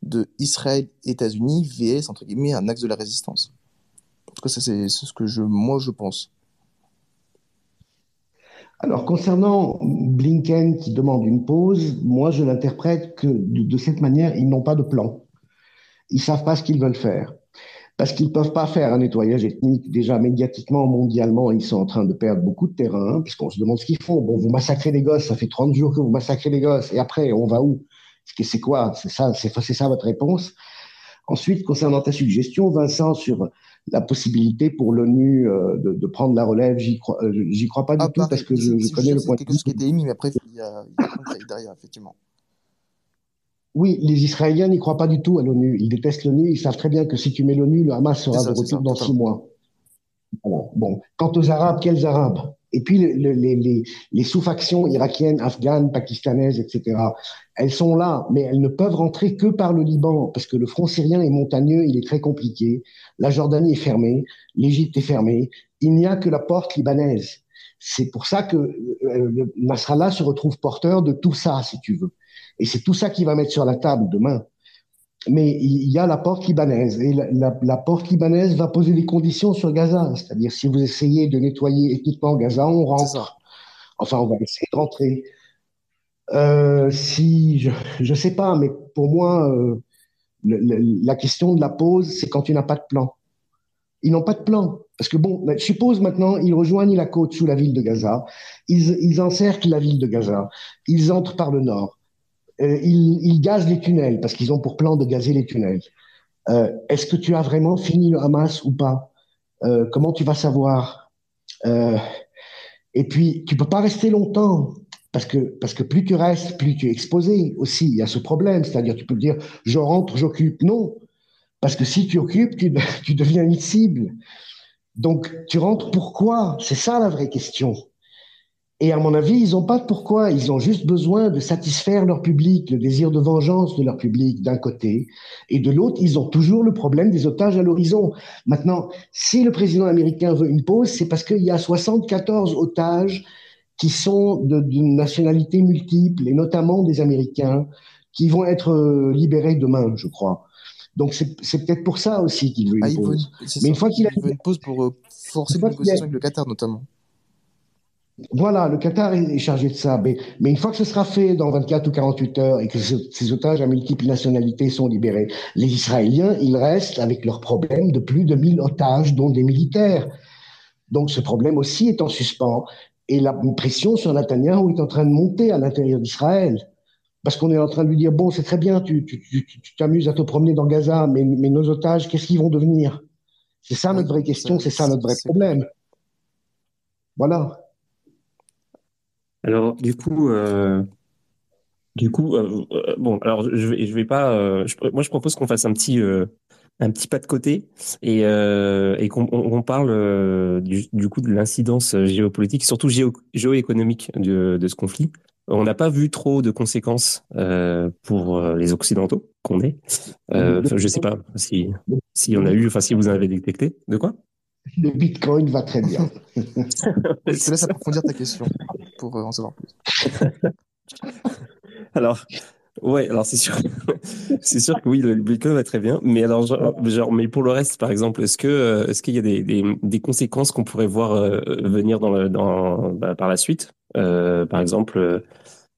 de Israël, États-Unis, VS entre guillemets, un axe de la résistance. En tout cas, ça c'est ce que je, moi, je pense. Alors, concernant Blinken qui demande une pause, moi, je l'interprète que de, cette manière, ils n'ont pas de plan. Ils savent pas ce qu'ils veulent faire. Parce qu'ils peuvent pas faire un nettoyage ethnique. Déjà, médiatiquement, mondialement, ils sont en train de perdre beaucoup de terrain, puisqu'on se demande ce qu'ils font. Bon, vous massacrez des gosses, ça fait 30 jours que vous massacrez des gosses, et après, on va où? C'est quoi? C'est ça, c'est ça votre réponse? Ensuite, concernant ta suggestion, Vincent, sur la possibilité pour l'ONU euh, de, de, prendre la relève, j'y crois, euh, crois pas du ah, tout parce que je, je connais le point de vue. qui était émis, mais après, il y a, il y a derrière, effectivement. Oui, les Israéliens n'y croient pas du tout à l'ONU. Ils détestent l'ONU. Ils savent très bien que si tu mets l'ONU, le Hamas sera de retour dans six mois. Voilà. Bon. Quant aux Arabes, quels Arabes? Et puis les, les, les sous-factions irakiennes, afghanes, pakistanaises, etc., elles sont là, mais elles ne peuvent rentrer que par le Liban, parce que le front syrien est montagneux, il est très compliqué. La Jordanie est fermée, l'Égypte est fermée. Il n'y a que la porte libanaise. C'est pour ça que euh, Nasrallah se retrouve porteur de tout ça, si tu veux. Et c'est tout ça qui va mettre sur la table demain mais il y a la porte libanaise et la, porte libanaise va poser des conditions sur Gaza, c'est-à-dire si vous essayez de nettoyer ethniquement Gaza, on rentre. Enfin, on va essayer de rentrer. Euh, si je ne sais pas, mais pour moi, euh, la question de la pause, c'est quand tu n'as pas de plan. Ils n'ont pas de plan. Parce que bon, ben, suppose maintenant, ils rejoignent la côte sous la ville de Gaza, ils, ils encerclent la ville de Gaza, ils entrent par le nord, euh, ils, gazent les tunnels, parce qu'ils ont pour plan de gazer les tunnels. Euh, Est-ce que tu as vraiment fini le Hamas ou pas? Euh, Comment tu vas savoir? Et puis, tu peux pas rester longtemps. Parce que, parce que plus tu restes, plus tu es exposé aussi. Il y a ce problème. C'est-à-dire, tu peux dire, je rentre, j'occupe. Non. Parce que si tu occupes, tu, (laughs) tu deviens une cible. Donc, tu rentres pourquoi? C'est ça la vraie question. Et à mon avis, ils n'ont pas de pourquoi. Ils ont juste besoin de satisfaire leur public, le désir de vengeance de leur public d'un côté. Et de l'autre, ils ont toujours le problème des otages à l'horizon. Maintenant, si le président américain veut une pause, c'est parce qu'il y a 74 otages qui sont d'une nationalité multiple, et notamment des Américains, qui vont être euh, libérés demain, je crois. Donc c'est peut-être pour ça aussi qu'il veut une Ah, veut pause. c'est Mais une fois qu'il a veut une pause pour euh, forcer une négociation avec le Qatar, notamment. Voilà, le Qatar est chargé de ça. Mais, mais une fois que ce sera fait dans 24 ou 48 heures et que ce- ces otages à multiples nationalités sont libérés, les Israéliens, ils restent avec leur problème de plus de 1000 otages, dont des militaires. Donc ce problème aussi est en suspens. Et la pression sur Netanyahou est en train de monter à l'intérieur d'Israël. Parce qu'on est en train de lui dire, bon, c'est très bien, tu t'amuses à te promener dans Gaza, mais, mais nos otages, qu'est-ce qu'ils vont devenir? C'est ça notre vraie question, c'est ça notre vrai problème. Voilà. Alors, du coup, euh, du coup, euh, euh, bon, alors je vais, je vais pas. euh, je- moi, je propose qu'on fasse un petit, euh, un petit pas de côté et, euh, et qu'on on, on parle euh, du, du coup de l'incidence géopolitique, surtout géo, géoéconomique de, de ce conflit. On n'a pas vu trop de conséquences euh, pour les Occidentaux qu'on est. Euh, je sais pas si si on a eu, enfin si vous en avez détecté. De quoi? Le Bitcoin va très bien. (laughs) Je te laisse approfondir ta question pour euh, en savoir plus. (laughs) Alors, ouais, alors c'est sûr, (laughs) c'est sûr que oui, le Bitcoin va très bien, mais alors, genre, genre, mais pour le reste, par exemple, est-ce que, euh, est-ce qu'il y a des, des, des conséquences qu'on pourrait voir euh, venir dans le, dans, bah, par la suite, Euh, par exemple, euh,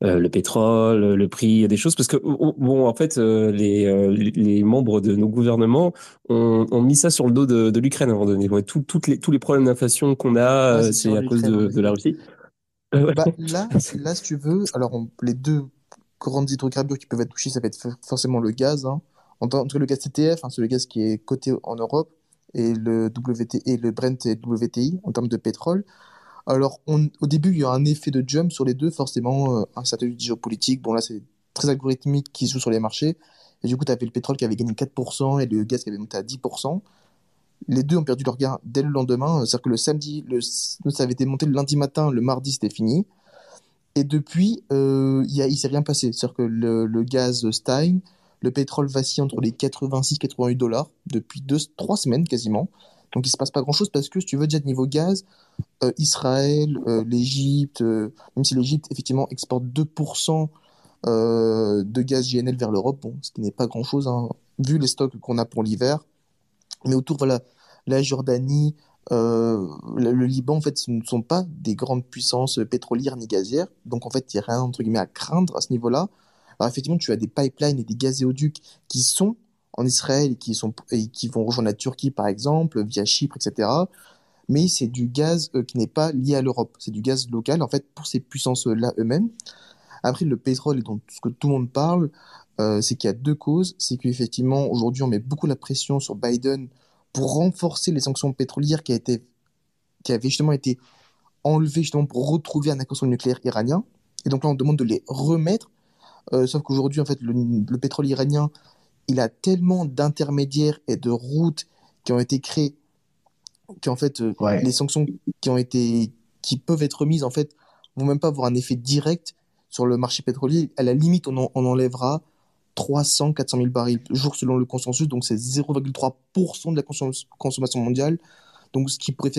euh, le pétrole, le prix, il y a des choses, parce que bon, en fait, euh, les, euh, les membres de nos gouvernements ont, ont mis ça sur le dos de, de l'Ukraine à un moment donné. Ouais, tout, toutes les, tous les problèmes d'inflation qu'on a, Ouais, c'est à cause de, la. Russie. Euh, ouais. Bah, (laughs) là, là, si tu veux, alors on- les deux grandes hydrocarbures qui peuvent être touchés, ça va être for- forcément le gaz. Hein. En, tout cas, le gaz TTF, hein, c'est le gaz qui est coté en Europe, et le WT, et le Brent et WTI en termes de pétrole. Alors, on, au début, il y a un effet de jump sur les deux, forcément, euh, un certain géopolitique. Bon, là, c'est très algorithmique qui se joue sur les marchés. Et du coup, tu avais le pétrole qui avait gagné 4% et le gaz qui avait monté à 10%. Les deux ont perdu leur gain dès le lendemain. C'est-à-dire que le samedi, ça avait été monté le lundi matin, le mardi, c'était fini. Et depuis, euh, il y a, il s'est rien passé. C'est-à-dire que le, gaz Stein, le pétrole vacille entre les 86 et 88 dollars depuis deux, trois semaines quasiment. Donc il se passe pas grand-chose parce que si tu veux déjà de niveau gaz, euh, Israël, euh, l'Égypte, euh, même si l'Égypte effectivement exporte 2% euh, de gaz GNL vers l'Europe, ce qui n'est pas grand-chose hein, vu les stocks qu'on a pour l'hiver. Mais autour, voilà, la Jordanie, euh, le, Liban, en fait, ce ne sont pas des grandes puissances pétrolières ni gazières. Donc, en fait, il n'y a rien, entre guillemets, à craindre à ce niveau-là. Alors, effectivement, tu as des pipelines et des gazéoducs qui sont en Israël et qui, sont, et qui vont rejoindre la Turquie, par exemple, via Chypre, etc. Mais c'est du gaz euh, qui n'est pas lié à l'Europe. C'est du gaz local, en fait, pour ces puissances-là eux-mêmes. Après, le pétrole, et donc ce que tout le monde parle, euh, c'est qu'il y a deux causes. C'est qu'effectivement, aujourd'hui, on met beaucoup la pression sur Biden pour renforcer les sanctions pétrolières qui, a été, qui avaient justement été enlevées justement pour retrouver un accord sur le nucléaire iranien. Et donc là, on demande de les remettre. Euh, sauf qu'aujourd'hui, en fait, le, le pétrole iranien, il a tellement d'intermédiaires et de routes qui ont été créées qu'en fait, euh, Ouais. les sanctions qui ont été, qui peuvent être mises, en fait, vont même pas avoir un effet direct sur le marché pétrolier. À la limite, on, en- on enlèvera 300, 400 000 barils par jour selon le consensus, donc c'est 0,3% de la consom- consommation mondiale. Donc ce qui pourrait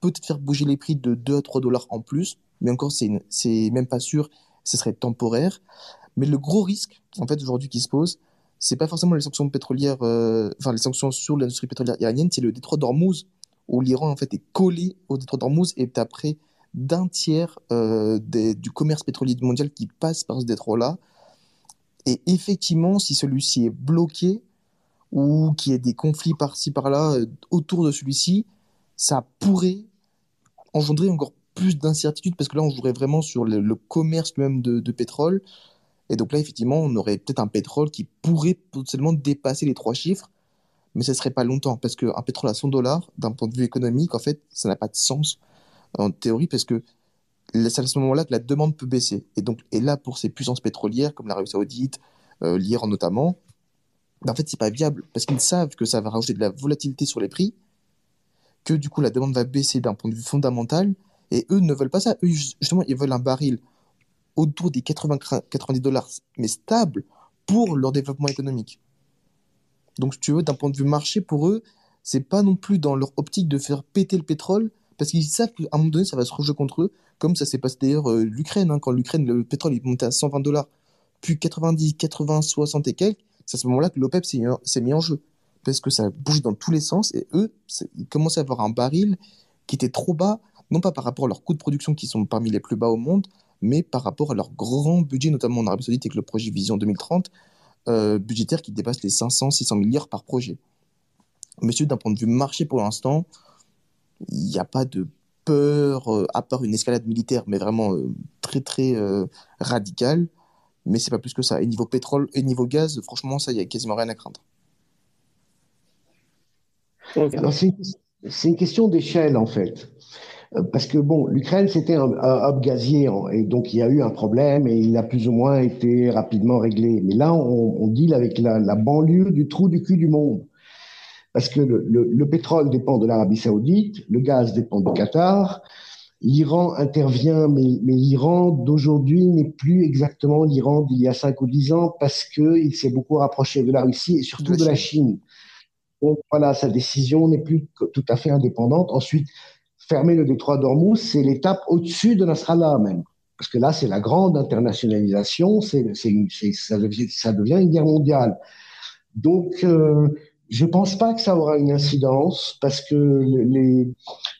peut-être faire bouger les prix de 2 à 3 dollars en plus, mais encore, c'est même pas sûr, ce serait temporaire. Mais le gros risque, en fait, aujourd'hui qui se pose, c'est pas forcément les sanctions pétrolières, euh, enfin les sanctions sur l'industrie pétrolière iranienne, c'est le détroit d'Ormuz, où l'Iran en fait est collé au détroit d'Ormuz et est près d'un tiers euh, du commerce pétrolier mondial qui passe par ce détroit-là. Et effectivement, si celui-ci est bloqué, ou qu'il y ait des conflits par-ci par-là euh, autour de celui-ci, ça pourrait engendrer encore plus d'incertitudes parce que là, on jouerait vraiment sur le, commerce même de, de, pétrole. Et donc là, effectivement, on aurait peut-être un pétrole qui pourrait potentiellement dépasser les trois chiffres, mais ce serait pas longtemps parce qu'un pétrole à 100 dollars, d'un point de vue économique, en fait, ça n'a pas de sens en théorie parce que c'est à ce moment-là que la demande peut baisser. Et donc, là, pour ces puissances pétrolières comme l'Arabie Saoudite, euh, l'Iran notamment, ben, en fait, c'est pas viable parce qu'ils savent que ça va rajouter de la volatilité sur les prix, que du coup, la demande va baisser d'un point de vue fondamental et eux ne veulent pas ça. Eux, justement, ils veulent un baril autour des 80, 90 dollars, mais stable pour leur développement économique. Donc, si tu veux, d'un point de vue marché, pour eux, c'est pas non plus dans leur optique de faire péter le pétrole, parce qu'ils savent qu'à un moment donné, ça va se rejouer contre eux, comme ça s'est passé d'ailleurs euh, l'Ukraine, hein, quand l'Ukraine, le pétrole est monté à 120 dollars, puis 90, 80, 60 et quelques, c'est à ce moment-là que l'OPEP s'est mis en jeu. Parce que ça bouge dans tous les sens, et eux, ils commençaient à avoir un baril qui était trop bas, non pas par rapport à leurs coûts de production qui sont parmi les plus bas au monde, mais par rapport à leur grand budget, notamment en Arabie Saoudite avec le projet Vision 2030, euh, budgétaire qui dépasse les 500, 600 milliards par projet. Monsieur, d'un point de vue marché pour l'instant, il n'y a pas de peur, euh, à part une escalade militaire, mais vraiment euh, très très euh, radicale. Mais c'est pas plus que ça. Et niveau pétrole et niveau gaz, franchement, ça, il n'y a quasiment rien à craindre. c'est une question d'échelle, en fait. Parce que, bon, l'Ukraine, c'était un, hub gazier, et donc il y a eu un problème, et il a plus ou moins été rapidement réglé. Mais là, on, deal avec la, la banlieue du trou du cul du monde parce que le, le, pétrole dépend de l'Arabie saoudite, le gaz dépend du Qatar, l'Iran intervient, mais, mais l'Iran d'aujourd'hui n'est plus exactement l'Iran d'il y a 5 ou 10 ans parce qu'il s'est beaucoup rapproché de la Russie et surtout de la Chine. Donc voilà, sa décision n'est plus tout à fait indépendante. Ensuite, fermer le détroit d'Ormuz, c'est l'étape au-dessus de Nasrallah même. Parce que là, c'est la grande internationalisation, c'est, ça, devient, ça devient une guerre mondiale. Donc, euh, je pense pas que ça aura une incidence parce que les,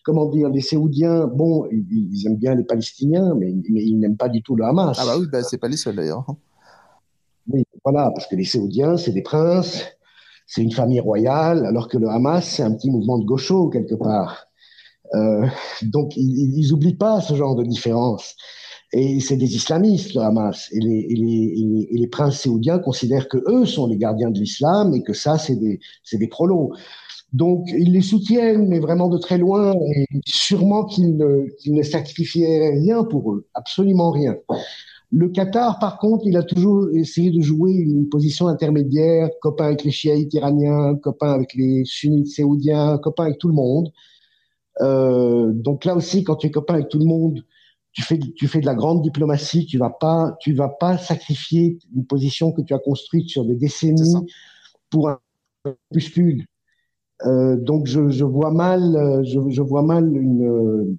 comment dire, les Séoudiens, bon, ils, aiment bien les Palestiniens, mais, ils n'aiment pas du tout le Hamas. Ah bah oui, bah c'est pas les seuls d'ailleurs. Oui, voilà, parce que les Séoudiens, c'est des princes, c'est une famille royale, alors que le Hamas, c'est un petit mouvement de gaucho quelque part. Euh, donc ils, ils oublient pas ce genre de différence. Et c'est des islamistes, le Hamas. Et les, princes saoudiens considèrent que eux sont les gardiens de l'islam et que ça, c'est des, des prolos. Donc, ils les soutiennent, mais vraiment de très loin, et sûrement qu'ils ne, ne sacrifieraient rien pour eux, absolument rien. Le Qatar, par contre, il a toujours essayé de jouer une position intermédiaire, copain avec les chiites iraniens, copain avec les sunnites saoudiens, copain avec tout le monde. Euh, donc là aussi, quand tu es copain avec tout le monde, tu fais, tu fais de la grande diplomatie, tu vas pas, tu vas pas sacrifier une position que tu as construite sur des décennies pour un opuscule. Euh, donc je, je, vois mal, euh, je, je vois mal une, euh,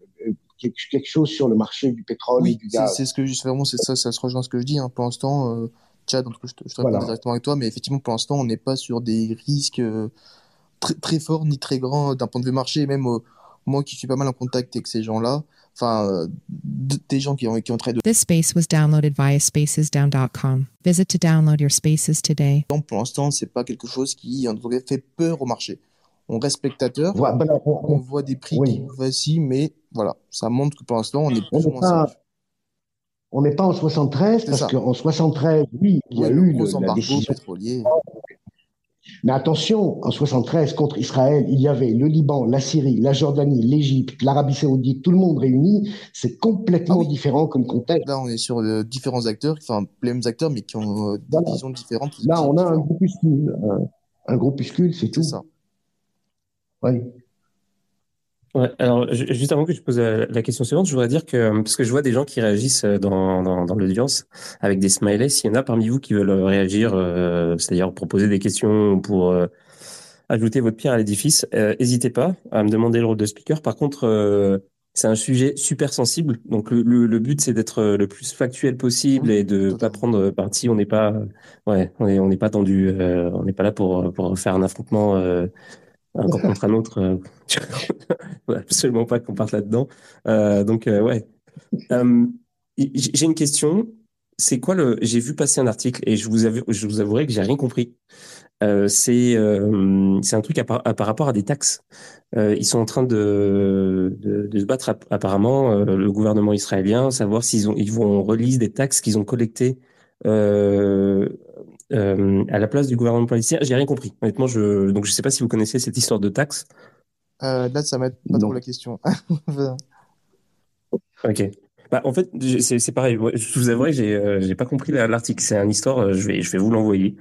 quelque, chose sur le marché du pétrole et du gaz. C'est ce que je vraiment, c'est ça, ça se rejoint ce que je dis. Hein. Pour l'instant, euh, Chad, donc je je réponds directement avec toi, mais effectivement, pour l'instant, on n'est pas sur des risques très, très forts ni très grands d'un point de vue marché. Même moi qui suis pas mal en contact avec ces gens-là, enfin, euh, des gens qui ont, qui ont traité This space was downloaded via spacesdown.com. Visit to download your spaces today. Donc, pour l'instant, c'est pas quelque chose qui, en tout cas, fait peur au marché. On reste spectateur, voilà, ben, on, on, voit des prix oui. qui voici, mais voilà, ça montre que pour l'instant, on est plus ou moins On n'est pas en 73, parce qu'en 73, oui, il y a eu le, la décision pétrolier. Mais attention, en 73, contre Israël, il y avait le Liban, la Syrie, la Jordanie, l'Égypte, l'Arabie Saoudite, tout le monde réuni. C'est complètement ah oui. différent comme contexte. Là, on est sur euh, différents acteurs, enfin, les mêmes acteurs, mais qui ont euh, des voilà. visions différentes. Là, on a un groupuscule. Un, un groupuscule, c'est tout. Ça. Oui. Ouais, alors juste avant que je pose la question suivante, je voudrais dire que parce que je vois des gens qui réagissent dans, dans, dans l'audience avec des smileys. S'il y en a parmi vous qui veulent réagir, euh, c'est-à-dire proposer des questions pour euh, ajouter votre pierre à l'édifice, n'hésitez euh, pas à me demander le rôle de speaker. Par contre, euh, c'est un sujet super sensible, donc le, le, le but c'est d'être le plus factuel possible et de pas prendre parti. On n'est pas, ouais, on est on n'est pas tendu, on n'est pas là pour pour faire un affrontement un camp contre un autre. Euh, (laughs) absolument pas qu'on parte là-dedans. Euh, donc, euh, ouais. Euh, j'ai une question. c'est quoi le J'ai vu passer un article et je vous je vous avouerai que j'ai rien compris. Euh, c'est euh, c'est un truc à par, à, par, rapport à des taxes. Ils sont en train de, de, de se battre apparemment le gouvernement israélien, savoir s'ils ont ils vont release des taxes qu'ils ont collectées euh, euh, à la place du gouvernement palestinien. J'ai rien compris. Honnêtement, je donc je sais pas si vous connaissez cette histoire de taxes. là, ça m'aide pas trop la question. (laughs) ok. Bah, en fait, c'est pareil. Je vous avouerai, j'ai euh, j'ai pas compris l'article. C'est une histoire. Euh, je vais je vais vous l'envoyer.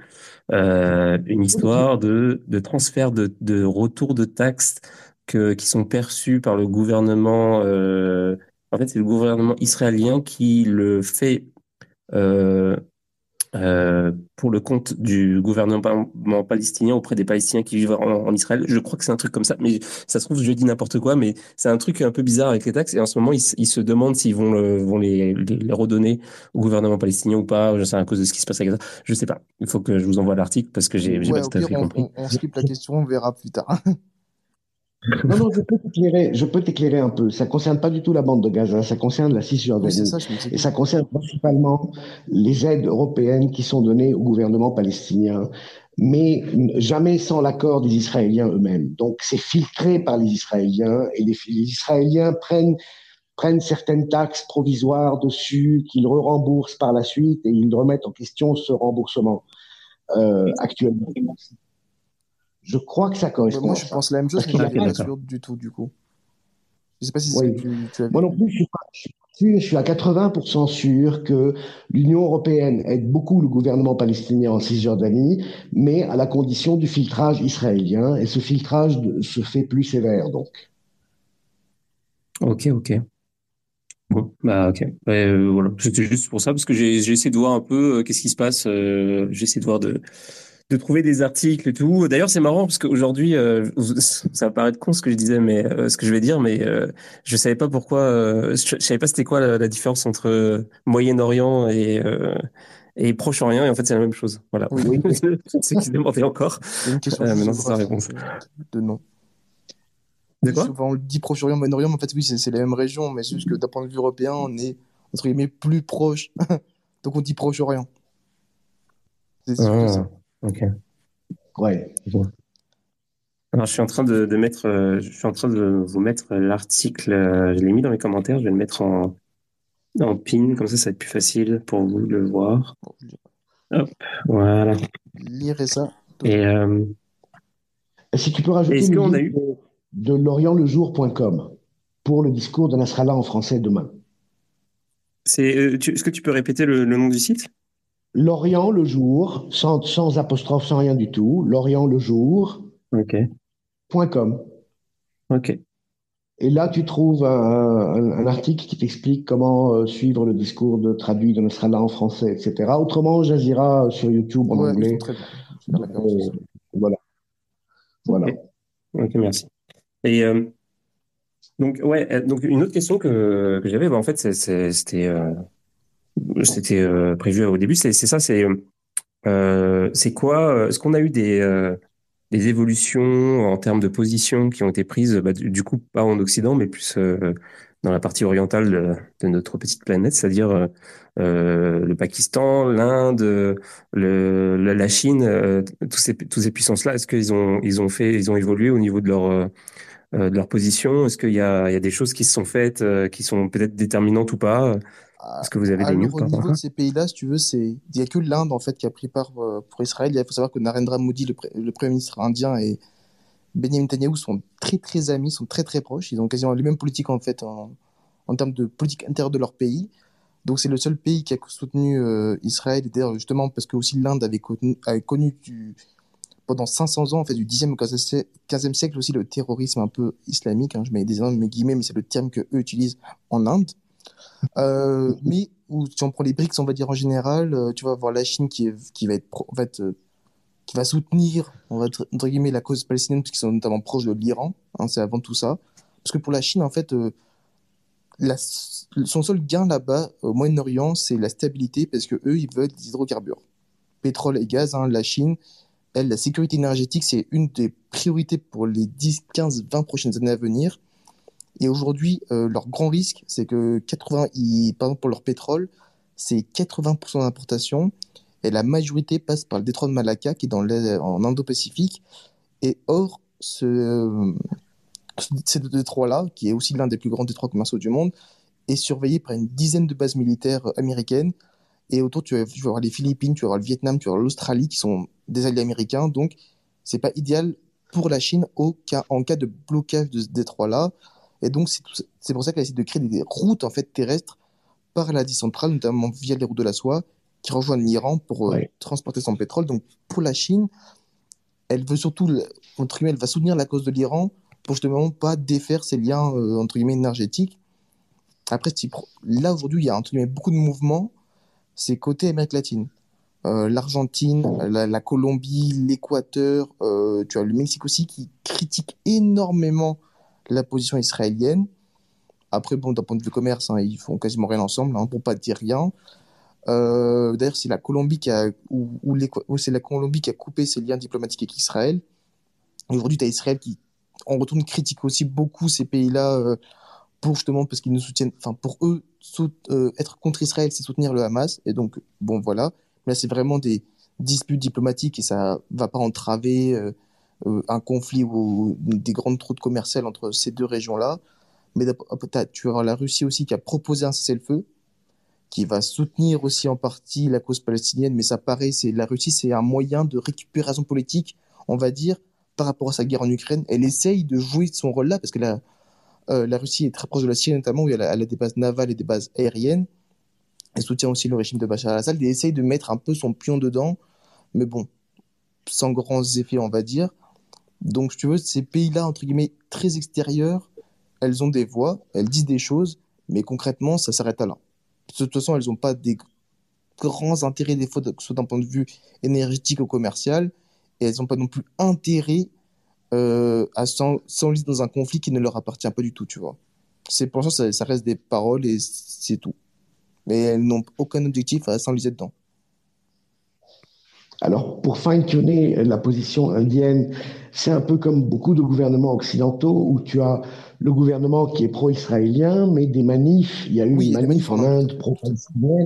Euh, une histoire de de transfert de de retour de taxes que qui sont perçus par le gouvernement. Euh, en fait, c'est le gouvernement israélien qui le fait. Euh, euh, pour le compte du gouvernement palestinien auprès des Palestiniens qui vivent en, Israël. Je crois que c'est un truc comme ça, mais ça se trouve, je dis n'importe quoi, mais c'est un truc un peu bizarre avec les taxes. Et en ce moment, ils, se demandent s'ils vont, le, vont les, les, redonner au gouvernement palestinien ou pas. Je sais à cause de ce qui se passe avec ça. Je sais pas. Il faut que je vous envoie l'article parce que j'ai ouais, pas tout à fait compris. On, on skip la question, on verra plus tard. (laughs) Non, non, je peux t'éclairer, je peux t'éclairer un peu. Ça concerne pas du tout la bande de Gaza, ça concerne la Cisjordanie. Oui, ça, et ça concerne principalement les aides européennes qui sont données au gouvernement palestinien, mais jamais sans l'accord des Israéliens eux-mêmes. Donc, c'est filtré par les Israéliens et les, les, Israéliens prennent prennent certaines taxes provisoires dessus, qu'ils re-remboursent par la suite et ils remettent en question ce remboursement euh, actuellement. Je crois que ça correspond. moi, je pense la même chose, mais je suis pas sûr du tout, du coup. Je sais pas si oui. tu, tu as Moi non plus, je suis, pas, je suis à 80% sûr que l'Union européenne aide beaucoup le gouvernement palestinien en Cisjordanie, mais à la condition du filtrage israélien, et ce filtrage se fait plus sévère, donc. Ok, ok. Bon, bah ok. Euh, voilà, c'était juste pour ça parce que j'ai essayé de voir un peu euh, qu'est-ce qui se passe. Euh, j'ai essayé de voir de de trouver des articles et tout. D'ailleurs, c'est marrant parce qu'aujourd'hui, euh, (laughs) ça va paraître con ce que je disais, mais euh, ce que je vais dire, mais euh, je savais pas pourquoi, euh, je, savais pas c'était quoi la, différence entre Moyen-Orient et et Proche-Orient, et en fait, c'est la même chose. Voilà. Oui. (laughs) c'est qui se demandait encore. Une question. maintenant, c'est sa réponse. De non. De quoi? Souvent, on le dit Proche-Orient, Moyen-Orient, mais en fait, oui, c'est la même région, mais c'est juste que d'un point de vue européen, on est entre guillemets plus proche, (laughs) donc on dit Proche-Orient. C'est ah. ça. Ok. Ouais. Alors, je suis en train de, de mettre, euh, je suis en train de vous mettre l'article. Euh, je l'ai mis dans les commentaires. Je vais le mettre en, en pin, comme ça, ça va être plus facile pour vous de le voir. Hop, voilà. Lirez ça. Et euh, si tu peux rajouter est-ce qu'on a eu de, de lorientlejour.com pour le discours de Nasrallah en français demain? C'est, est-ce que tu peux répéter le, le nom du site? Lorient le jour, sans, sans apostrophe, sans rien du tout. Lorient le jour. Ok. .com. Ok. Et là, tu trouves un, un, article qui t'explique comment euh, suivre le discours de traduit de Nasrallah en français, etc. Autrement, Jazira sur YouTube en anglais. Très bien. Euh, voilà. Voilà. Ok, merci. Et euh, donc, ouais, donc une autre question que, que j'avais, bah, en fait, c'était c'était euh, prévu au début. C'est ça, c'est euh, c'est quoi Est-ce qu'on a eu des euh, des évolutions en termes de position qui ont été prises, bah, du, coup pas en Occident, mais plus dans la partie orientale de, notre petite planète, c'est-à-dire le Pakistan, l'Inde, la, Chine, tous ces tous ces puissances-là. Est-ce qu'ils ont ils ont fait ils ont évolué au niveau de leur de leur position? Est-ce qu'il y y a des choses qui se sont faites qui sont peut-être déterminantes ou pas? Est-ce que vous avez des news Au niveau de ces pays-là, si tu veux, il n'y a que l'Inde en fait qui a pris part euh, pour Israël. Il faut savoir que Narendra Modi, le, premier ministre indien, et Benjamin Netanyahu sont très très amis, sont très très proches. Ils ont quasiment les mêmes politiques en fait en, en termes de politique intérieure de leur pays. Donc c'est le seul pays qui a soutenu euh, Israël. D'ailleurs justement parce que aussi l'Inde avait, avait, connu du, pendant 500 ans en fait du 10e au 15e siècle aussi le terrorisme un peu islamique. Hein, je mets des guillemets, mais c'est le terme que eux utilisent en Inde. Euh, mais où, si on prend les BRICS, on va dire en général, euh, tu vas voir la Chine qui, qui va être, en fait, euh, qui va soutenir, on va dire, entre guillemets, la cause palestinienne, puisqu'ils sont notamment proches de l'Iran. Hein, c'est avant tout ça. Parce que pour la Chine, en fait, son seul gain là-bas, au Moyen-Orient, c'est la stabilité, parce que eux, ils veulent des hydrocarbures. Pétrole et gaz, hein, la Chine, elle, la sécurité énergétique, c'est une des priorités pour les 10, 15, 20 prochaines années à venir. Et aujourd'hui, euh, leur grand risque, c'est que 80, ils, par exemple pour leur pétrole, c'est 80% d'importation et la majorité passe par le détroit de Malacca qui est dans en Indo-Pacifique. Et or, ce, ce détroit-là, qui est aussi l'un des plus grands détroits commerciaux du monde, est surveillé par une dizaine de bases militaires américaines. Et autour, tu vas, tu vas avoir les Philippines, tu vas avoir le Vietnam, tu vas avoir l'Australie qui sont des alliés américains. Donc, c'est pas idéal pour la Chine en cas de blocage de ce détroit-là. Et donc, c'est pour ça qu'elle essaie de créer des routes en fait, terrestres par l'Asie centrale, notamment via les routes de la soie, qui rejoignent l'Iran pour euh, transporter son pétrole. Donc, pour la Chine, elle veut surtout, entre guillemets, elle va soutenir la cause de l'Iran pour justement pas défaire ses liens, euh, entre guillemets, énergétiques. Après, là, aujourd'hui, il y a entre guillemets, beaucoup de mouvements, c'est côté Amérique latine. Euh, L'Argentine, la, Colombie, l'Équateur, tu as le Mexique aussi qui critique énormément la position israélienne. Après, bon, d'un point de vue commerce, hein, ils font quasiment rien ensemble, hein, pour pas dire rien. Euh, d'ailleurs, c'est la Colombie qui a, ou, c'est la Colombie qui a coupé ses liens diplomatiques avec Israël. Aujourd'hui, tu as Israël qui, en retourne, critique aussi beaucoup ces pays-là euh, pour justement, parce qu'ils nous soutiennent, enfin, pour eux, euh, être contre Israël, c'est soutenir le Hamas. Et donc, bon, voilà. Mais là, c'est vraiment des disputes diplomatiques et ça va pas entraver un conflit ou des grandes routes commerciales entre ces deux régions-là. Mais tu as la Russie aussi qui a proposé un cessez-le-feu, qui va soutenir aussi en partie la cause palestinienne, mais ça paraît, c'est la Russie, c'est un moyen de récupération politique, on va dire, par rapport à sa guerre en Ukraine. Elle essaye de jouer de son rôle là, parce que la, euh, la Russie est très proche de la Syrie, notamment où elle a, des bases navales et des bases aériennes. Elle soutient aussi le régime de Bachar al-Assad. Elle essaye de mettre un peu son pion dedans, mais bon, sans grands effets, on va dire. Donc, tu veux, ces pays-là, entre guillemets, très extérieurs, elles ont des voix, elles disent des choses, mais concrètement, ça s'arrête à là. De toute façon, elles n'ont pas des grands intérêts, des fois, soit d'un point de vue énergétique ou commercial, et elles n'ont pas non plus intérêt euh, à s'enliser dans un conflit qui ne leur appartient pas du tout, tu vois. C'est pour ça que ça, reste des paroles et c'est tout. Mais elles n'ont aucun objectif à s'enliser dedans. Alors, pour fine-tuner la position indienne, c'est un peu comme beaucoup de gouvernements occidentaux où tu as le gouvernement qui est pro-israélien, mais des manifs. Il y a eu une manif en Inde pro-palestinienne,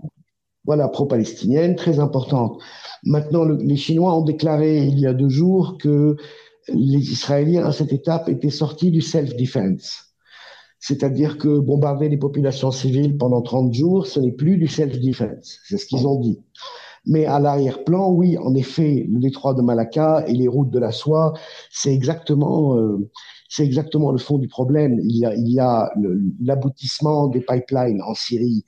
voilà, pro-palestinienne, très importante. Maintenant, les Chinois ont déclaré il y a deux jours que les Israéliens à cette étape étaient sortis du self-defense. C'est-à-dire que bombarder les populations civiles pendant 30 jours, ce n'est plus du self-defense. C'est ce qu'ils ont dit. Mais à l'arrière-plan, oui, en effet, le détroit de Malacca et les routes de la soie, c'est exactement, euh, c'est exactement le fond du problème. Il y a, il y a l'aboutissement des pipelines en Syrie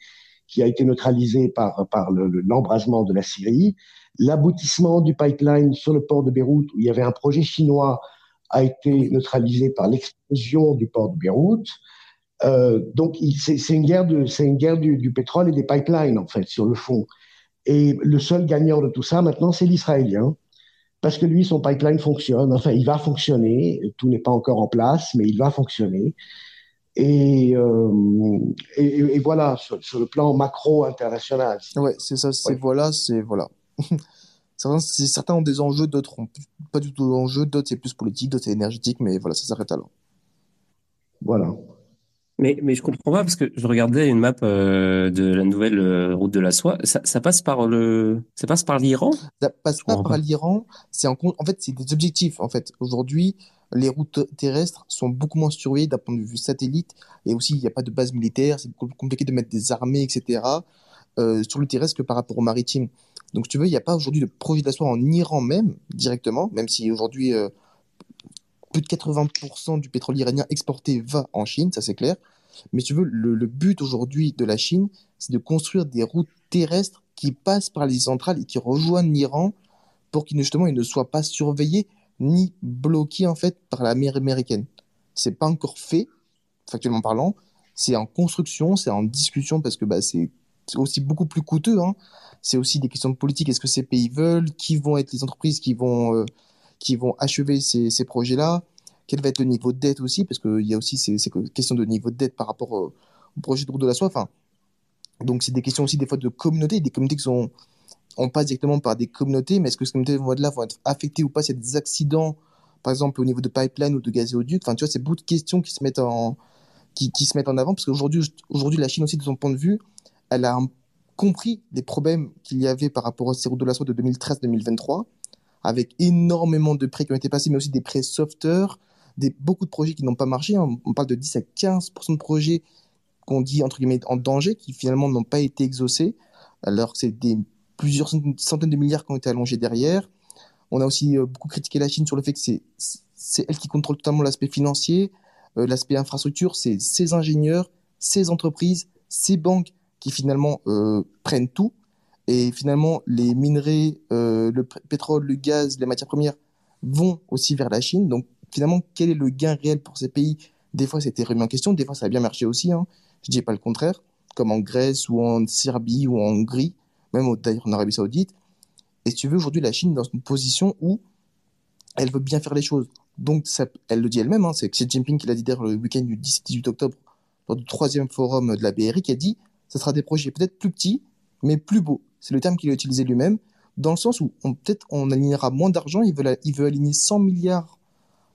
qui a été neutralisé par, par l'embrasement de la Syrie. L'aboutissement du pipeline sur le port de Beyrouth, où il y avait un projet chinois, a été neutralisé par l'explosion du port de Beyrouth. Euh, donc, c'est une guerre, de, une guerre du, du, pétrole et des pipelines, en fait, sur le fond. Et le seul gagnant de tout ça, maintenant, c'est l'Israélien. Parce que lui, son pipeline fonctionne. Enfin, il va fonctionner. Tout n'est pas encore en place, mais il va fonctionner. Et, euh, et, voilà, sur, le plan macro-international. Ouais, c'est ça, c'est voilà, c'est voilà. (laughs) certains, certains ont des enjeux, d'autres n'ont pas du tout d'enjeux, d'autres c'est plus politique, d'autres c'est énergétique, mais voilà, ça s'arrête là. Voilà. Mais, mais je comprends pas parce que je regardais une map euh, de la nouvelle euh, route de la soie. Ça, ça passe par le, ça passe par l'Iran? Ça passe pas par l'Iran. C'est en, en fait, c'est des objectifs. En fait, aujourd'hui, les routes terrestres sont beaucoup moins surveillées d'un point de vue satellite. Et aussi, il n'y a pas de base militaire. C'est beaucoup compliqué de mettre des armées, etc. Euh, sur le terrestre que par rapport au maritime. Donc, si tu veux, il n'y a pas aujourd'hui de projet de la soie en Iran même, directement, même si aujourd'hui, euh, plus de 80% du pétrole iranien exporté va en Chine, ça c'est clair. Mais tu veux, le, but aujourd'hui de la Chine, c'est de construire des routes terrestres qui passent par les centrales et qui rejoignent l'Iran pour qu'ils justement ils ne soient pas surveillés ni bloqués en fait par la mer américaine. C'est pas encore fait, factuellement parlant. C'est en construction, c'est en discussion parce que bah, c'est aussi beaucoup plus coûteux. Hein. C'est aussi des questions de politique. Est-ce que ces pays veulent? Qui vont être les entreprises qui vont euh, qui vont achever ces, ces projets-là Quel va être le niveau de dette aussi Parce qu'il y a aussi ces, ces, questions de niveau de dette par rapport au, projet de route de la soie. Enfin, donc, c'est des questions aussi des fois de communautés, des communautés qui sont on passe directement par des communautés, mais est-ce que ces communautés là, vont être affectées ou pas s'il y a des accidents, par exemple au niveau de pipeline ou de gazéoduc Enfin, tu vois, c'est beaucoup de questions qui se mettent en, qui, qui se mettent en avant, parce qu'aujourd'hui, aujourd'hui, la Chine aussi, de son point de vue, elle a compris les problèmes qu'il y avait par rapport au sirop de la soie de 2013-2023, avec énormément de prêts qui ont été passés, mais aussi des prêts software, des, beaucoup de projets qui n'ont pas marché. On parle de 10 à 15% de projets qu'on dit entre guillemets en danger, qui finalement n'ont pas été exaucés, alors que c'est plusieurs centaines de milliards qui ont été allongés derrière. On a aussi euh, beaucoup critiqué la Chine sur le fait que c'est c'est elle qui contrôle totalement l'aspect financier, euh, l'aspect infrastructure, c'est ses ingénieurs, ses entreprises, ses banques qui finalement euh, prennent tout. Et finalement, les minerais, euh, le pétrole, le gaz, les matières premières vont aussi vers la Chine. Donc finalement, quel est le gain réel pour ces pays? Des fois, c'était remis en question, des fois, ça a bien marché aussi. Hein. Je dis pas le contraire, comme en Grèce ou en Serbie ou en Hongrie, même d'ailleurs en Arabie Saoudite. Et si tu veux, aujourd'hui, la Chine est dans une position où elle veut bien faire les choses. Donc, ça, elle le dit elle-même, hein, c'est Xi Jinping qui l'a dit d'ailleurs le week-end du 17-18 octobre, lors du troisième forum de la BRI, qui a dit ce sera des projets peut-être plus petits, mais plus beaux. C'est le terme qu'il a utilisé lui-même, dans le sens où peut-être on alignera moins d'argent, il il veut aligner 100 milliards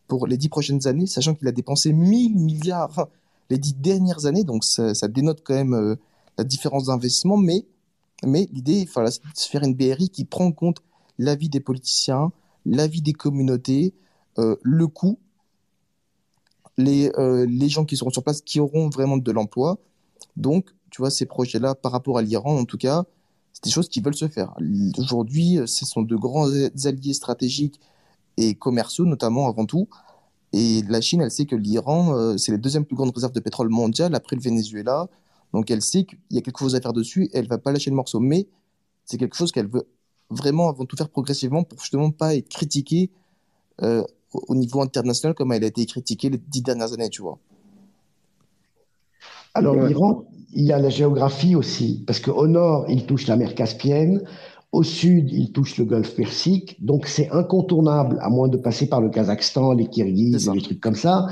pour les dix prochaines années, sachant qu'il a dépensé 1000 milliards les dix dernières années, donc ça, dénote quand même euh, la différence d'investissement, mais, mais l'idée, c'est de se faire une BRI qui prend en compte l'avis des politiciens, l'avis des communautés, euh, le coût, les, euh, les gens qui seront sur place, qui auront vraiment de l'emploi. Donc, tu vois, ces projets-là, par rapport à l'Iran, en tout cas, c'est des choses qui veulent se faire. Aujourd'hui, euh, ce sont de grands alliés stratégiques et commerciaux, notamment avant tout. Et la Chine, elle sait que l'Iran, euh, c'est la deuxième plus grande réserve de pétrole mondiale après le Venezuela. Donc, elle sait qu'il y a quelque chose à faire dessus et elle va pas lâcher le morceau. Mais c'est quelque chose qu'elle veut vraiment avant tout faire progressivement pour justement pas être critiquée euh, au au niveau international comme elle a été critiquée les dix dernières années, tu vois. Alors, Ouais. l'Iran, il y a la géographie aussi, parce qu'au nord, il touche la mer Caspienne, au sud, il touche le golfe Persique, donc c'est incontournable, à moins de passer par le Kazakhstan, les Kirghizes des trucs comme ça.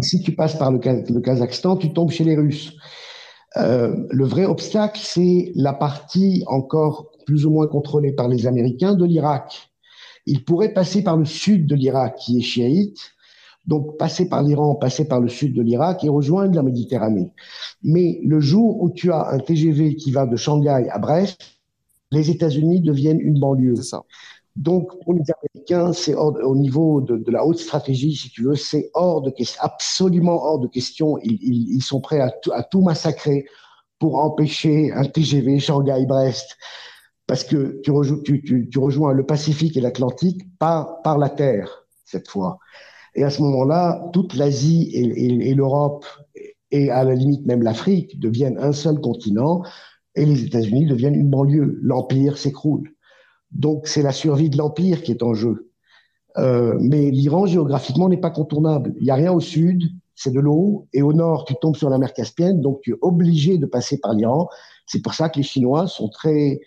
Si tu passes par le, Kaz- le Kazakhstan, tu tombes chez les Russes. Euh, le vrai obstacle, c'est la partie encore plus ou moins contrôlée par les Américains de l'Irak. Il pourrait passer par le sud de l'Irak, qui est chiite, donc passer par l'Iran, passer par le sud de l'Irak et rejoindre la Méditerranée. Mais le jour où tu as un TGV qui va de Shanghai à Brest, les États-Unis deviennent une banlieue. Ça. Donc, pour les Américains, c'est hors- au niveau de, de la haute stratégie, si tu veux, c'est hors de question, absolument hors de question. Ils, ils- ils sont prêts à tout, à tout massacrer pour empêcher un TGV Shanghai-Brest. Parce que tu, rejou- tu- tu- tu rejoins le Pacifique et l'Atlantique par, par la terre, cette fois. Et à ce moment-là, toute l'Asie et, l'Europe, et à la limite même l'Afrique, deviennent un seul continent, et les États-Unis deviennent une banlieue. L'Empire s'écroule. Donc c'est la survie de l'Empire qui est en jeu. Euh, mais l'Iran, géographiquement, n'est pas contournable. Il n'y a rien au sud, c'est de l'eau, et au nord, tu tombes sur la mer Caspienne, donc tu es obligé de passer par l'Iran. C'est pour ça que les Chinois sont très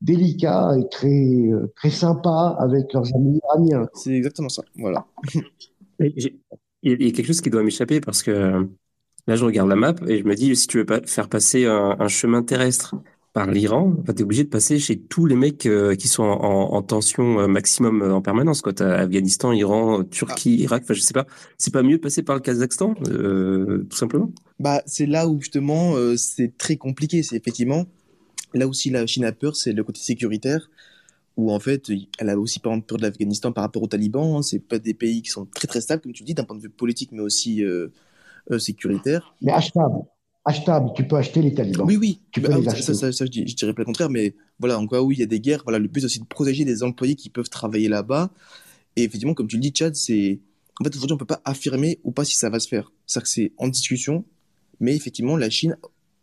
délicats et très, euh, très sympas avec leurs amis iraniens. C'est exactement ça. Voilà. (laughs) Il y a quelque chose qui doit m'échapper parce que euh, là, je regarde la map et je me dis, si tu veux pas faire passer un, un chemin terrestre par l'Iran, bah, t'es obligé de passer chez tous les mecs euh, qui sont en, en- en tension euh, maximum euh, en permanence. Quoi. T'as Afghanistan, Iran, Turquie, Irak, enfin, je sais pas. C'est pas mieux de passer par le Kazakhstan, tout simplement? Bah, c'est là où justement c'est très compliqué. C'est effectivement là aussi la Chine a peur, c'est le côté sécuritaire, où en fait elle a aussi par exemple peur de l'Afghanistan par rapport aux talibans. hein. C'est pas des pays qui sont très très stables, comme tu dis, d'un point de vue politique, mais aussi euh, euh, sécuritaire. Mais achetable, achetable, tu peux acheter les talibans. Oui, oui. Tu Bah, peux ah, les ça, acheter. ça, ça, ça, je, dis- je dirais pas le contraire, mais voilà, en cas où il y a des guerres, voilà, le but c'est aussi de protéger les employés qui peuvent travailler là-bas. Et effectivement, comme tu le dis, Tchad, c'est. En fait, aujourd'hui, on peut pas affirmer ou pas si ça va se faire. C'est-à-dire que c'est en discussion, mais effectivement, la Chine,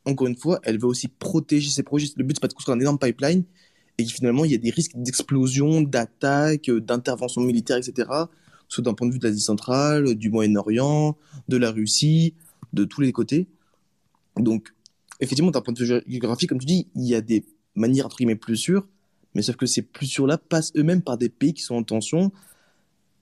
encore une fois, elle veut aussi protéger ses projets. Le but, c'est pas de construire un énorme pipeline et finalement, il y a des risques d'explosion, d'attaque, euh, d'intervention militaire, etc. Soit d'un point de vue de l'Asie centrale, du Moyen-Orient, de la Russie, de tous les côtés. Donc, effectivement, d'un point de vue géographique, comme tu dis, il y a des manières entre guillemets plus sûres, mais sauf que ces plus sûres-là passent eux-mêmes par des pays qui sont en tension.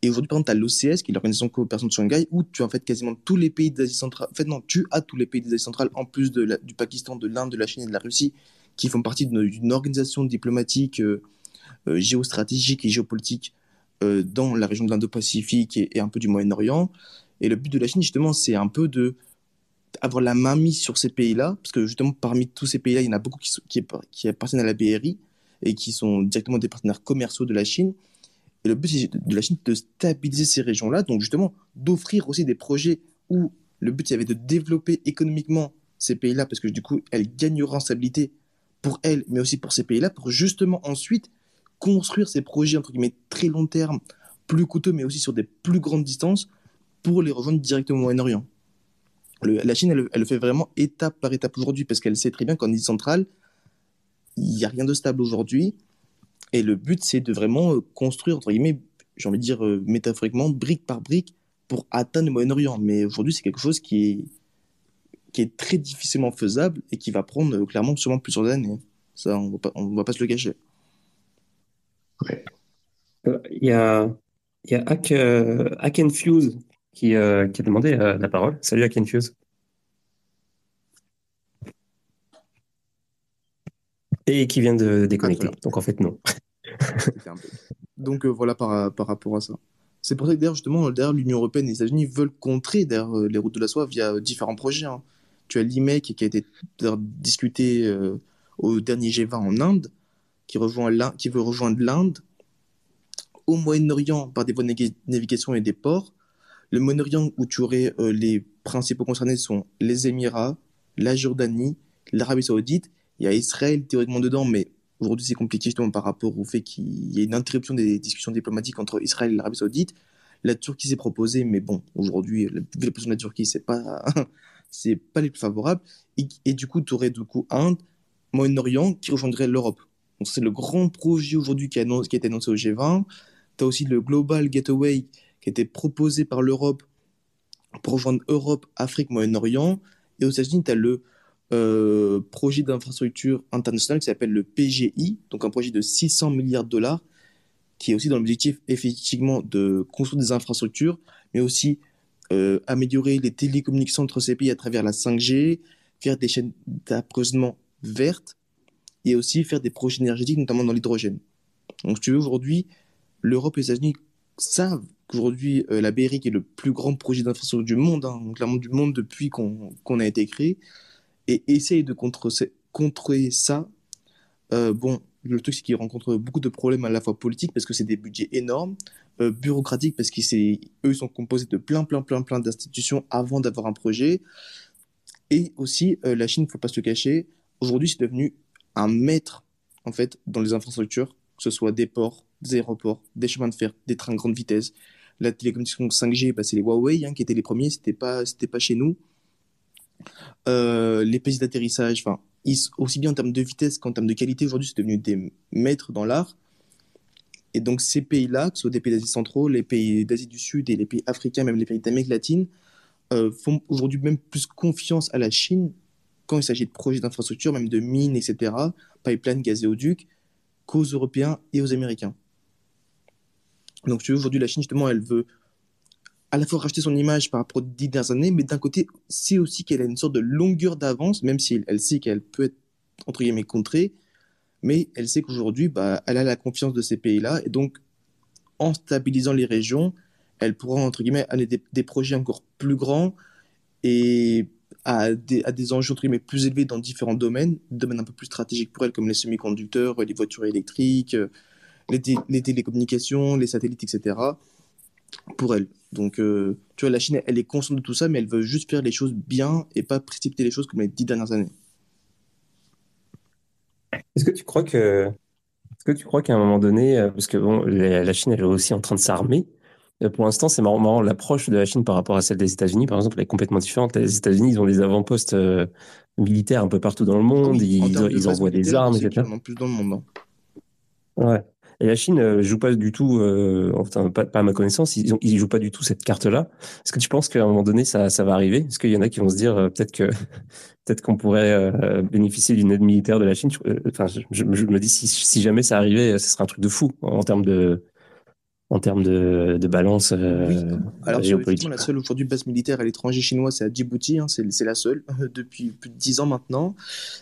Et aujourd'hui, par exemple, tu as l'OCS, qui est l'Organisation de coopération de Shanghai, où tu as en fait quasiment tous les pays d'Asie centrale. En fait, non, tu as tous les pays d'Asie centrale, en plus du Pakistan, de l'Inde, de la Chine et de la Russie, qui font partie d'une organisation diplomatique, euh, euh, géostratégique et géopolitique euh, dans la région de l'Indo-Pacifique et, un peu du Moyen-Orient. Et le but de la Chine, justement, c'est un peu de avoir la main mise sur ces pays-là, parce que justement, parmi tous ces pays-là, il y en a beaucoup qui, qui, qui appartiennent à la BRI et qui sont directement des partenaires commerciaux de la Chine. Et le but de la Chine, de stabiliser ces régions-là, donc justement, d'offrir aussi des projets où le but, avait de développer économiquement ces pays-là, parce que du coup, elle gagnera en stabilité pour elle, mais aussi pour ces pays-là, pour justement ensuite construire ces projets, entre guillemets, très long terme, plus coûteux, mais aussi sur des plus grandes distances, pour les rejoindre directement au Moyen-Orient. la Chine, elle, le fait vraiment étape par étape aujourd'hui, parce qu'elle sait très bien qu'en Asie centrale, il n'y a rien de stable aujourd'hui. Et le but, c'est de vraiment euh, construire, entre guillemets, j'ai envie de dire euh, métaphoriquement, brique par brique, pour atteindre le Moyen-Orient. Mais aujourd'hui, c'est quelque chose qui est, qui est très difficilement faisable et qui va prendre euh, clairement sûrement plusieurs années. Ça, on ne va pas se le cacher. Il y a, il y a Hack, Hack and Fuse qui, qui a demandé la parole. Salut Hack and Fuse. Et qui vient de déconnecter. Donc en fait, non. Donc euh, voilà par, par rapport à ça. C'est pour ça que d'ailleurs, justement, l'Union européenne et les États-Unis veulent contrer euh, les routes de la soie via euh, différents projets. Hein. Tu as l'IMEC qui a été discuté au dernier G20 en Inde, qui, veut rejoindre l'Inde, au Moyen-Orient par des voies de navigation et des ports. Le Moyen-Orient où tu aurais les principaux concernés sont les Émirats, la Jordanie, l'Arabie Saoudite il y a Israël théoriquement dedans, mais aujourd'hui c'est compliqué justement par rapport au fait qu'il y ait une interruption des discussions diplomatiques entre Israël et l'Arabie Saoudite. La Turquie s'est proposée, mais bon, aujourd'hui, la position de la Turquie, c'est pas, (laughs) c'est pas les plus favorables. Et, du coup, tu aurais du coup Inde, Moyen-Orient qui rejoindrait l'Europe. Donc c'est le grand projet aujourd'hui qui, a été annoncé au G20. Tu as aussi le Global Gateway qui a été proposé par l'Europe pour rejoindre Europe, Afrique, Moyen-Orient. Et aux États-Unis, tu as le euh, projet d'infrastructure international qui s'appelle le PGI, donc un projet de 600 milliards de dollars, qui est aussi dans l'objectif effectivement de construire des infrastructures, mais aussi euh, améliorer les télécommunications entre ces pays à travers la 5G, faire des chaînes d'approvisionnement vertes, et aussi faire des projets énergétiques, notamment dans l'hydrogène. Donc, tu veux, aujourd'hui, l'Europe et les États-Unis savent qu'aujourd'hui, euh, la BRI, qui est le plus grand projet d'infrastructure du monde, hein, clairement du monde depuis qu'on a été créé, et essaye de contrer ça. Euh, bon, le truc, c'est qu'ils rencontrent beaucoup de problèmes à la fois politiques parce que c'est des budgets énormes, euh, bureaucratiques parce qu'eux, ils sont composés de plein, plein, plein, plein d'institutions avant d'avoir un projet. Et aussi, euh, la Chine, il ne faut pas se le cacher, aujourd'hui, c'est devenu un maître, en fait, dans les infrastructures, que ce soit des ports, des aéroports, des chemins de fer, des trains grande vitesse. La télécommunication 5G, bah, c'est les Huawei hein, qui étaient les premiers, c'était pas, pas chez nous. Euh, les pays d'atterrissage, enfin, aussi bien en termes de vitesse qu'en termes de qualité, aujourd'hui, c'est devenu des maîtres dans l'art. Et donc, ces pays-là, que ce soit des pays d'Asie centrale, les pays d'Asie du Sud et les pays africains, même les pays d'Amérique latine, euh, font aujourd'hui même plus confiance à la Chine quand il s'agit de projets d'infrastructure, même de mines, etc., pipeline, gazéoduc, qu'aux Européens et aux Américains. Donc, aujourd'hui, la Chine, justement, elle veut à la fois racheter son image par rapport aux dix dernières années, mais d'un côté, c'est aussi qu'elle a une sorte de longueur d'avance, même si elle, sait qu'elle peut être, entre guillemets, contrée, mais elle sait qu'aujourd'hui, bah, elle a la confiance de ces pays-là, et donc, en stabilisant les régions, elle pourra, entre guillemets, aller des, des projets encore plus grands et à des, à des enjeux, entre guillemets, plus élevés dans différents domaines, domaines un peu plus stratégiques pour elle, comme les semi-conducteurs, les voitures électriques, les, les télécommunications, les satellites, etc., pour elle. Donc, euh, tu vois, la Chine, elle est consciente de tout ça, mais elle veut juste faire les choses bien et pas précipiter les choses comme les dix dernières années. Est-ce que tu crois que, est-ce que tu crois qu'à un moment donné, euh, parce que bon, la Chine, elle est aussi en train de s'armer. Euh, pour l'instant, c'est marrant, l'approche de la Chine par rapport à celle des États-Unis, par exemple, elle est complètement différente. Les États-Unis, ils ont des avant-postes militaires un peu partout dans le monde, ils, envoient des armes, etc. plus dans le monde. Hein. Ouais. Et la Chine euh, joue pas du tout, euh, enfin pas, pas, à ma connaissance, ils, ont, ils jouent pas du tout cette carte-là. Est-ce que tu penses qu'à un moment donné ça, ça va arriver? Est-ce qu'il y en a qui vont se dire euh, peut-être que (laughs) peut-être qu'on pourrait euh, bénéficier d'une aide militaire de la Chine? Enfin, je, je, me dis si, si jamais ça arrivait, ce serait un truc de fou en termes de en termes de, de balance oui. Alors, géopolitique. La seule aujourd'hui base militaire à l'étranger chinois, c'est à Djibouti, hein, c'est la seule (laughs) depuis plus de dix ans maintenant.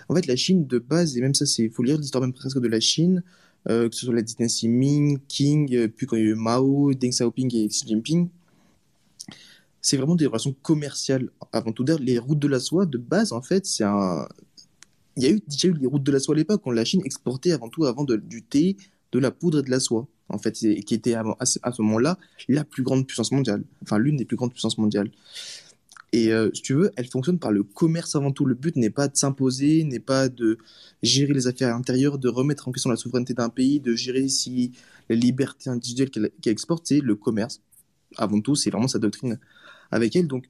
En fait, la Chine de base, et même ça, c'est faut lire l'histoire même presque de la Chine. Euh, que ce soit la dynastie Ming, Qing, euh, puis quand il y a eu Mao, Deng Xiaoping et Xi Jinping, c'est vraiment des relations commerciales avant tout. D'ailleurs, les routes de la soie, de base, en fait, c'est un. Il y a eu déjà eu les routes de la soie à l'époque, quand la Chine exportait avant tout avant de, du thé, de la poudre et de la soie, en fait, qui était avant, à ce, ce moment-là la plus grande puissance mondiale, enfin l'une des plus grandes puissances mondiales. Et euh, si tu veux, elle fonctionne par le commerce avant tout. Le but n'est pas de s'imposer, n'est pas de gérer les affaires intérieures, de remettre en question la souveraineté d'un pays, de gérer si la liberté individuelle qu'elle exporte, c'est le commerce. Avant tout, c'est vraiment sa doctrine avec elle. Donc,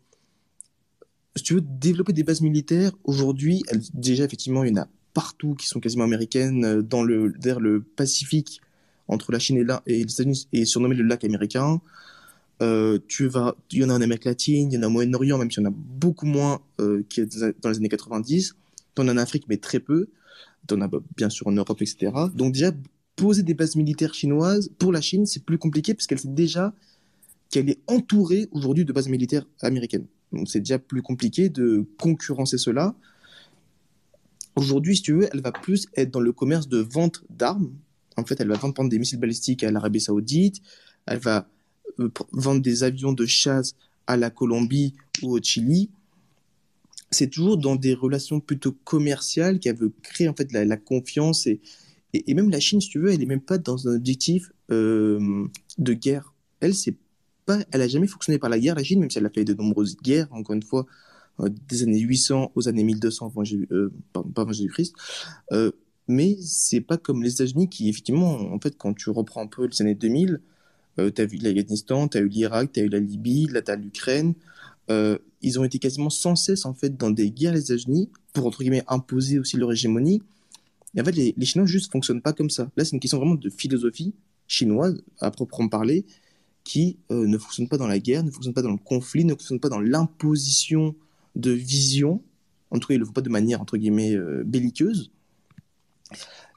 si tu veux développer des bases militaires, aujourd'hui, déjà, effectivement, il y en a partout qui sont quasiment américaines, euh, dans le, le Pacifique, entre la Chine et, et les États-Unis, et surnommé le lac américain. Euh, tu vas, il y en a en Amérique latine, il y en a au Moyen-Orient, même s'il y en a beaucoup moins euh, qui est dans les années 90. Tu en as en Afrique, mais très peu. Tu en as bah, bien sûr en Europe, etc. Donc déjà, poser des bases militaires chinoises, pour la Chine, c'est plus compliqué parce qu'elle sait déjà qu'elle est entourée aujourd'hui de bases militaires américaines. Donc c'est déjà plus compliqué de concurrencer cela. Aujourd'hui, si tu veux, elle va plus être dans le commerce de vente d'armes. En fait, elle va vendre exemple, des missiles balistiques à l'Arabie Saoudite. Elle va vendre des avions de chasse à la Colombie ou au Chili. C'est toujours dans des relations plutôt commerciales qu'elle veut créer en fait la, confiance et, et, même la Chine, si tu veux, elle est même pas dans un objectif euh, de guerre. Elle, c'est pas, elle a jamais fonctionné par la guerre, la Chine, même si elle a fait de nombreuses guerres, encore une fois, euh, des années 800 aux années 1200 avant euh, Jésus-Christ. Euh, mais c'est pas comme les États-Unis qui, effectivement, en fait, quand tu reprends un peu les années 2000, euh, tu as vu l'Afghanistan, tu as eu l'Irak, tu as eu la Libye, là tu as l'Ukraine. Euh, ils ont été quasiment sans cesse en fait dans des guerres les États-Unis pour entre guillemets imposer aussi leur hégémonie. Et en fait, les, Chinois juste fonctionnent pas comme ça. Là, c'est une question vraiment de philosophie chinoise à proprement parler qui euh, ne fonctionne pas dans la guerre, ne fonctionne pas dans le conflit, ne fonctionne pas dans l'imposition de vision. En tout cas, ils le font pas de manière entre guillemets euh, belliqueuse.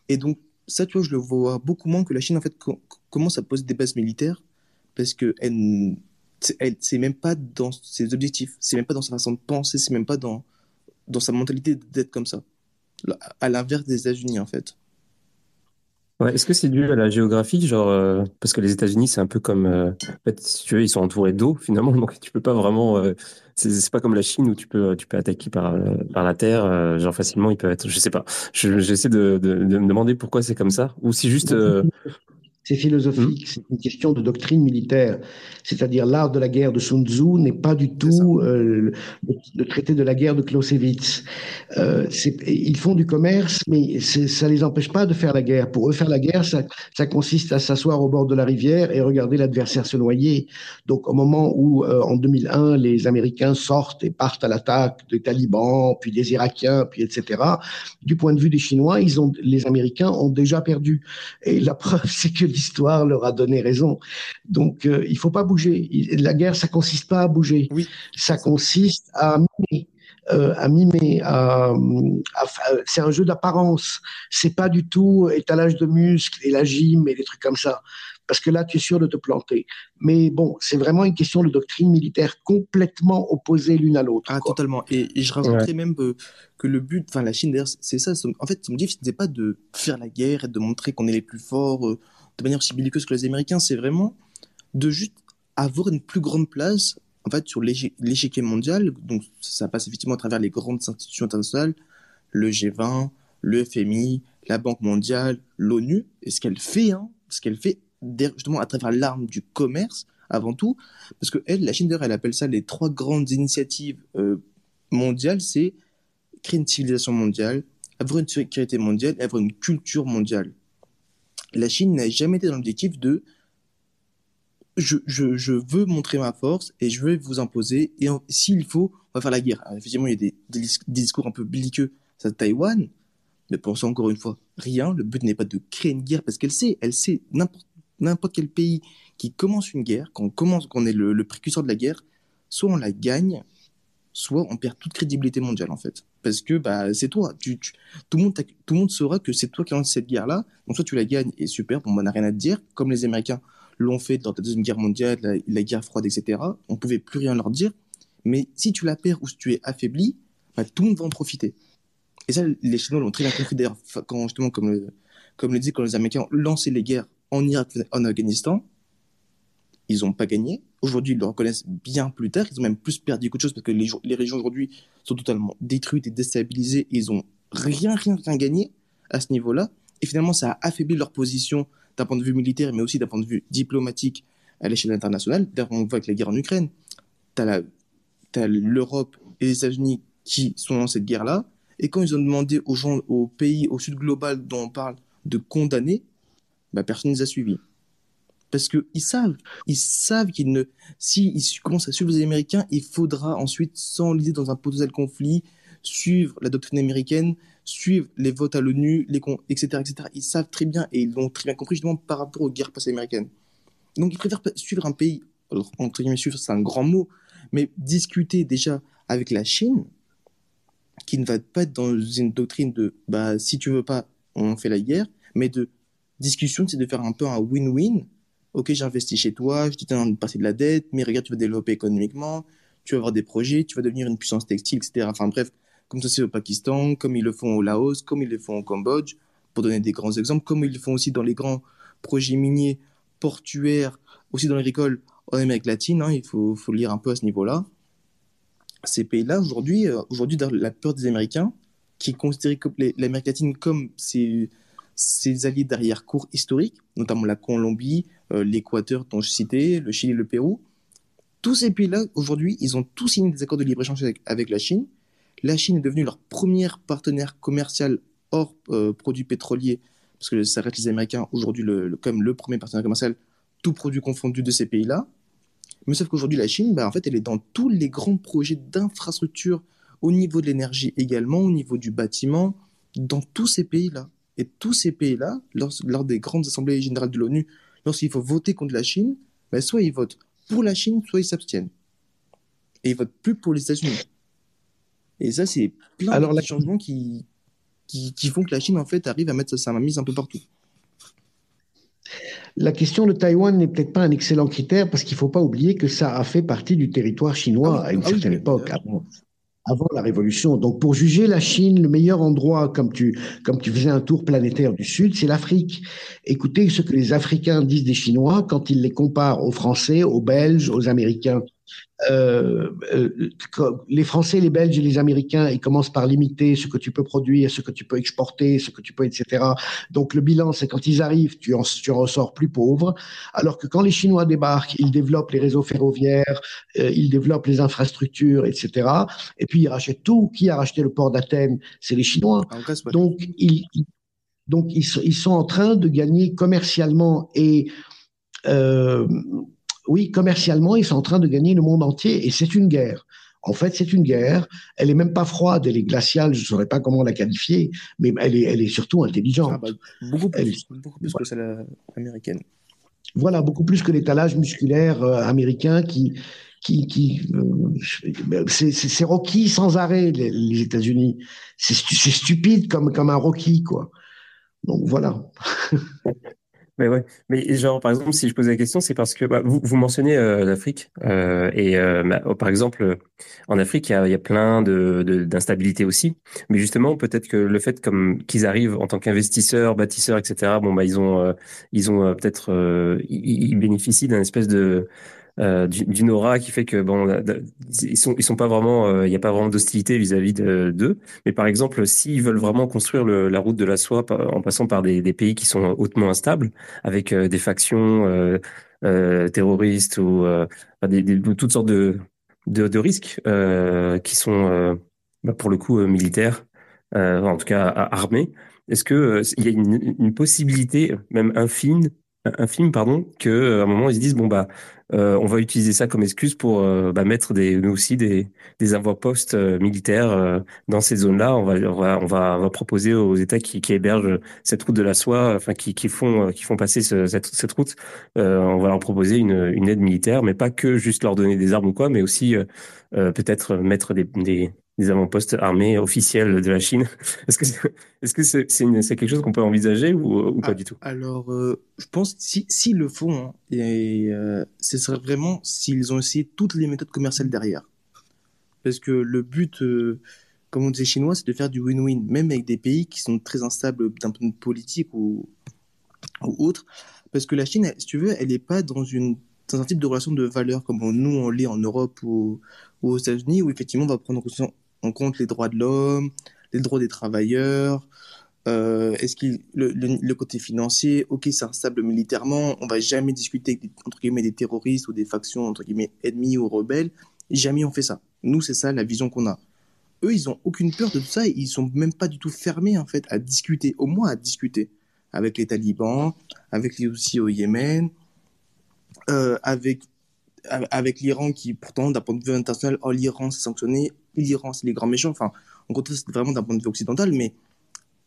Et donc ça, tu vois, je le vois beaucoup moins que la Chine en fait co- commence à poser des bases militaires parce que elle, elle, c'est même pas dans ses objectifs, c'est même pas dans sa façon de penser, c'est même pas dans dans sa mentalité d'être comme ça. À l'inverse des États-Unis en fait. Ouais, est-ce que c'est dû à la géographie, genre euh, parce que les États-Unis c'est un peu comme, euh, en fait, si tu veux, ils sont entourés d'eau (laughs) finalement, donc tu peux pas vraiment, euh, c'est pas comme la Chine où tu peux tu peux attaquer par euh, par la terre, euh, genre facilement ils peuvent être, je sais pas, je j'essaie de, de de me demander pourquoi c'est comme ça, ou si juste, euh, C'est philosophique, c'est une question de doctrine militaire. C'est-à-dire l'art de la guerre de Sun Tzu n'est pas du tout euh, le, le traité de la guerre de Clausewitz. Euh, ils font du commerce, mais ça les empêche pas de faire la guerre. Pour eux, faire la guerre, ça, ça consiste à s'asseoir au bord de la rivière et regarder l'adversaire se noyer. Donc au moment où, euh, en 2001, les Américains sortent et partent à l'attaque des talibans, puis des Irakiens, puis etc., du point de vue des Chinois, ils ont, les Américains ont déjà perdu. Et la preuve, (laughs) c'est que l'histoire leur a donné raison. Donc, euh, il faut pas bouger. La guerre, ça consiste pas à bouger. Oui. Ça consiste à mimer. euh, à mimer, à, à- à- c'est un jeu d'apparence. C'est pas du tout étalage de muscles et la gym et des trucs comme ça. Parce que là, tu es sûr de te planter. Mais bon, c'est vraiment une question de doctrine militaire complètement opposée l'une à l'autre. Ah, quoi. totalement. Et, et je rajouterais même euh, que le but, enfin, la Chine, d'ailleurs, c'est ça. En fait, son objectif, ce n'était pas de faire la guerre et de montrer qu'on est les plus forts euh, de manière aussi belliqueuse que les Américains. C'est vraiment de juste avoir une plus grande place, en fait, sur l'échi- l'échiquier mondial. Donc, ça passe effectivement à travers les grandes institutions internationales, le G20, le FMI, la Banque mondiale, l'ONU. Et ce qu'elle fait, hein, ce qu'elle fait, justement, à travers l'arme du commerce, avant tout, parce que elle, la Chine, elle appelle ça les trois grandes initiatives euh, mondiales, c'est créer une civilisation mondiale, avoir une sécurité mondiale avoir une culture mondiale. La Chine n'a jamais été dans l'objectif de je, je, je veux montrer ma force et je vais vous imposer et s'il faut, on va faire la guerre. Effectivement, il y a des, des, dis- des discours un peu belliqueux à Taïwan, mais pour ça, encore une fois, rien. Le but n'est pas de créer une guerre parce qu'elle sait, elle sait n'importe quel pays qui commence une guerre, quand commence, qu'on est le précurseur de la guerre, soit on la gagne, soit on perd toute crédibilité mondiale en fait. Parce que bah c'est toi, tout le monde saura que c'est toi qui lance cette guerre-là. Donc soit tu la gagnes et super, bon, on n'a rien à te dire, comme les Américains l'ont fait dans la deuxième guerre mondiale, la, guerre froide, etc. On pouvait plus rien leur dire. Mais si tu la perds ou si tu es affaibli, bah, tout le monde va en profiter. Et ça, les Chinois l'ont très bien compris d'ailleurs, justement, comme le, le quand les Américains ont lancé les guerres en Irak, en Afghanistan, ils n'ont pas gagné, aujourd'hui, ils le reconnaissent bien plus tard. Ils ont même plus perdu qu'autre chose parce que les, régions aujourd'hui sont totalement détruites et déstabilisées. Ils ont rien, rien, rien gagné à ce niveau-là. Et finalement, ça a affaibli leur position d'un point de vue militaire, mais aussi d'un point de vue diplomatique à l'échelle internationale. D'ailleurs, on voit avec la guerre en Ukraine, tu as l'Europe et les États-Unis qui sont dans cette guerre-là. Et quand ils ont demandé aux gens, aux pays, au sud global dont on parle, de condamner, bah, personne ne les a suivis. Parce qu'ils savent, ils savent qu'ils ne, si commencent à suivre les Américains, il faudra ensuite s'enliser dans un potentiel conflit, suivre la doctrine américaine, suivre les votes à l'ONU, les etc., etc. Ils savent très bien et ils l'ont très bien compris justement par rapport aux guerres passées américaines. Donc ils préfèrent suivre un pays, alors entre guillemets suivre c'est un grand mot, mais discuter déjà avec la Chine, qui ne va pas être dans une doctrine de bah si tu veux pas, on fait la guerre, mais de discussion, c'est de faire un peu un win-win. Ok, j'investis chez toi, je te donne une partie de la dette, mais regarde, tu vas développer économiquement, tu vas avoir des projets, tu vas devenir une puissance textile, etc. Enfin bref, comme ça c'est au Pakistan, comme ils le font au Laos, comme ils le font au Cambodge, pour donner des grands exemples, comme ils le font aussi dans les grands projets miniers, portuaires, aussi dans l'agriculture en Amérique latine, hein, il faut, lire un peu à ce niveau-là. Ces pays-là, aujourd'hui, euh, aujourd'hui, la peur des Américains, qui considèrent l'Amérique latine comme ses, ses alliés d'arrière-cour historiques, notamment la Colombie, euh, l'Équateur dont je citais, le Chili, le Pérou, tous ces pays-là, aujourd'hui, ils ont tous signé des accords de libre-échange avec, la Chine. La Chine est devenue leur premier partenaire commercial hors euh, produits pétroliers, parce que ça reste les Américains aujourd'hui comme le premier partenaire commercial, tout produit confondu de ces pays-là. Mais sauf qu'aujourd'hui, la Chine, bah, en fait, elle est dans tous les grands projets d'infrastructure au niveau de l'énergie également, au niveau du bâtiment, dans tous ces pays-là. Et tous ces pays-là, lors, lors, des grandes assemblées générales de l'ONU, lorsqu'il faut voter contre la Chine, bah, soit ils votent pour la Chine, soit ils s'abstiennent. Et ils votent plus pour les États-Unis. Et ça, c'est plein Alors, de changements qui, qui, qui, font que la Chine, en fait, arrive à mettre sa mise un peu partout. La question de Taïwan n'est peut-être pas un excellent critère parce qu'il ne faut pas oublier que ça a fait partie du territoire chinois ah à une ah certaine époque avant la révolution. Donc pour juger la Chine, le meilleur endroit, comme tu, comme tu faisais un tour planétaire du Sud, c'est l'Afrique. Écoutez ce que les Africains disent des Chinois quand ils les comparent aux Français, aux Belges, aux Américains. Euh, euh, les Français, les Belges et les Américains, ils commencent par limiter ce que tu peux produire, ce que tu peux exporter, ce que tu peux, etc. Donc le bilan, c'est quand ils arrivent, tu en, tu en ressors plus pauvre. Alors que quand les Chinois débarquent, ils développent les réseaux ferroviaires, euh, ils développent les infrastructures, etc. Et puis ils rachètent tout. Qui a racheté le port d'Athènes? C'est les Chinois. Donc ils, donc ils, ils, sont en train de gagner commercialement et oui, commercialement, ils sont en train de gagner le monde entier et c'est une guerre. En fait, c'est une guerre. Elle est même pas froide, elle est glaciale. Je ne saurais pas comment la qualifier, mais elle est, elle est surtout intelligente. Ah bah, beaucoup plus, beaucoup plus que celle américaine. Voilà, beaucoup plus que l'étalage musculaire euh, américain qui, qui, qui euh, c'est Rocky sans arrêt les, les États-Unis. C'est stupide comme comme un Rocky quoi. Donc voilà. (laughs) Mais ouais, mais genre par exemple, si je pose la question, c'est parce que bah, vous, vous mentionnez euh, l'Afrique euh, et euh, bah, par exemple en Afrique, il y a, il y a plein de d'instabilité aussi. Mais justement, peut-être que le fait comme qu'ils arrivent en tant qu'investisseurs, bâtisseurs, etc. Bon bah ils ont euh, ils ont peut-être ils, ils, bénéficient d'un espèce de euh, d'une aura qui fait que bon, ils sont ils sont pas vraiment, euh, il n'y a pas vraiment d'hostilité vis-à-vis d'eux. Mais par exemple, s'ils veulent vraiment construire le, la route de la soie en passant par des, des pays qui sont hautement instables, avec euh, des factions terroristes ou des, des, toutes sortes de de, de risques qui sont bah, pour le coup militaires, en tout cas armés. Est-ce que il y a une, une possibilité, même infime, infime pardon, que à un moment ils se disent bon bah euh, on va utiliser ça comme excuse pour euh, bah, mettre des, nous aussi des, des avant-postes euh, militaires dans ces zones-là. On va, on va, on va, on va proposer aux États qui, qui hébergent cette route de la soie, enfin qui, qui font, qui font passer cette, cette, route, on va leur proposer une, une aide militaire, mais pas que juste leur donner des armes ou quoi, mais aussi peut-être mettre des, des, des avant-postes armés officiels de la Chine. (laughs) Est-ce que c'est est-ce que c'est quelque chose qu'on peut envisager ou, ou pas ah, du tout? Alors, euh, je pense si s'ils le font, hein, et euh, ce serait vraiment s'ils ont essayé toutes les méthodes commerciales derrière. Parce que le but, euh, comme on disait chinois, c'est de faire du win-win, même avec des pays qui sont très instables d'un point de vue politique ou, ou autre. Parce que la Chine, si tu veux, elle n'est pas dans une dans un type de relation de valeur comme nous on l'est en Europe ou, ou aux États-Unis, où effectivement on va prendre en compte les droits de l'homme, les droits des travailleurs, euh, est-ce qu'il le, le, côté financier, ok, c'est instable militairement, on va jamais discuter avec des, entre guillemets des terroristes ou des factions entre guillemets ennemies ou rebelles, jamais on fait ça. Nous, c'est ça la vision qu'on a. Eux, ils ont aucune peur de tout ça, et ils sont même pas du tout fermés en fait à discuter, au moins à discuter avec les talibans, avec les aussi au Yémen, euh, avec avec l'Iran qui pourtant d'un point de vue international, l'Iran c'est sanctionné, l'Iran c'est les grands méchants. Enfin, on compte vraiment d'un point de vue occidental, mais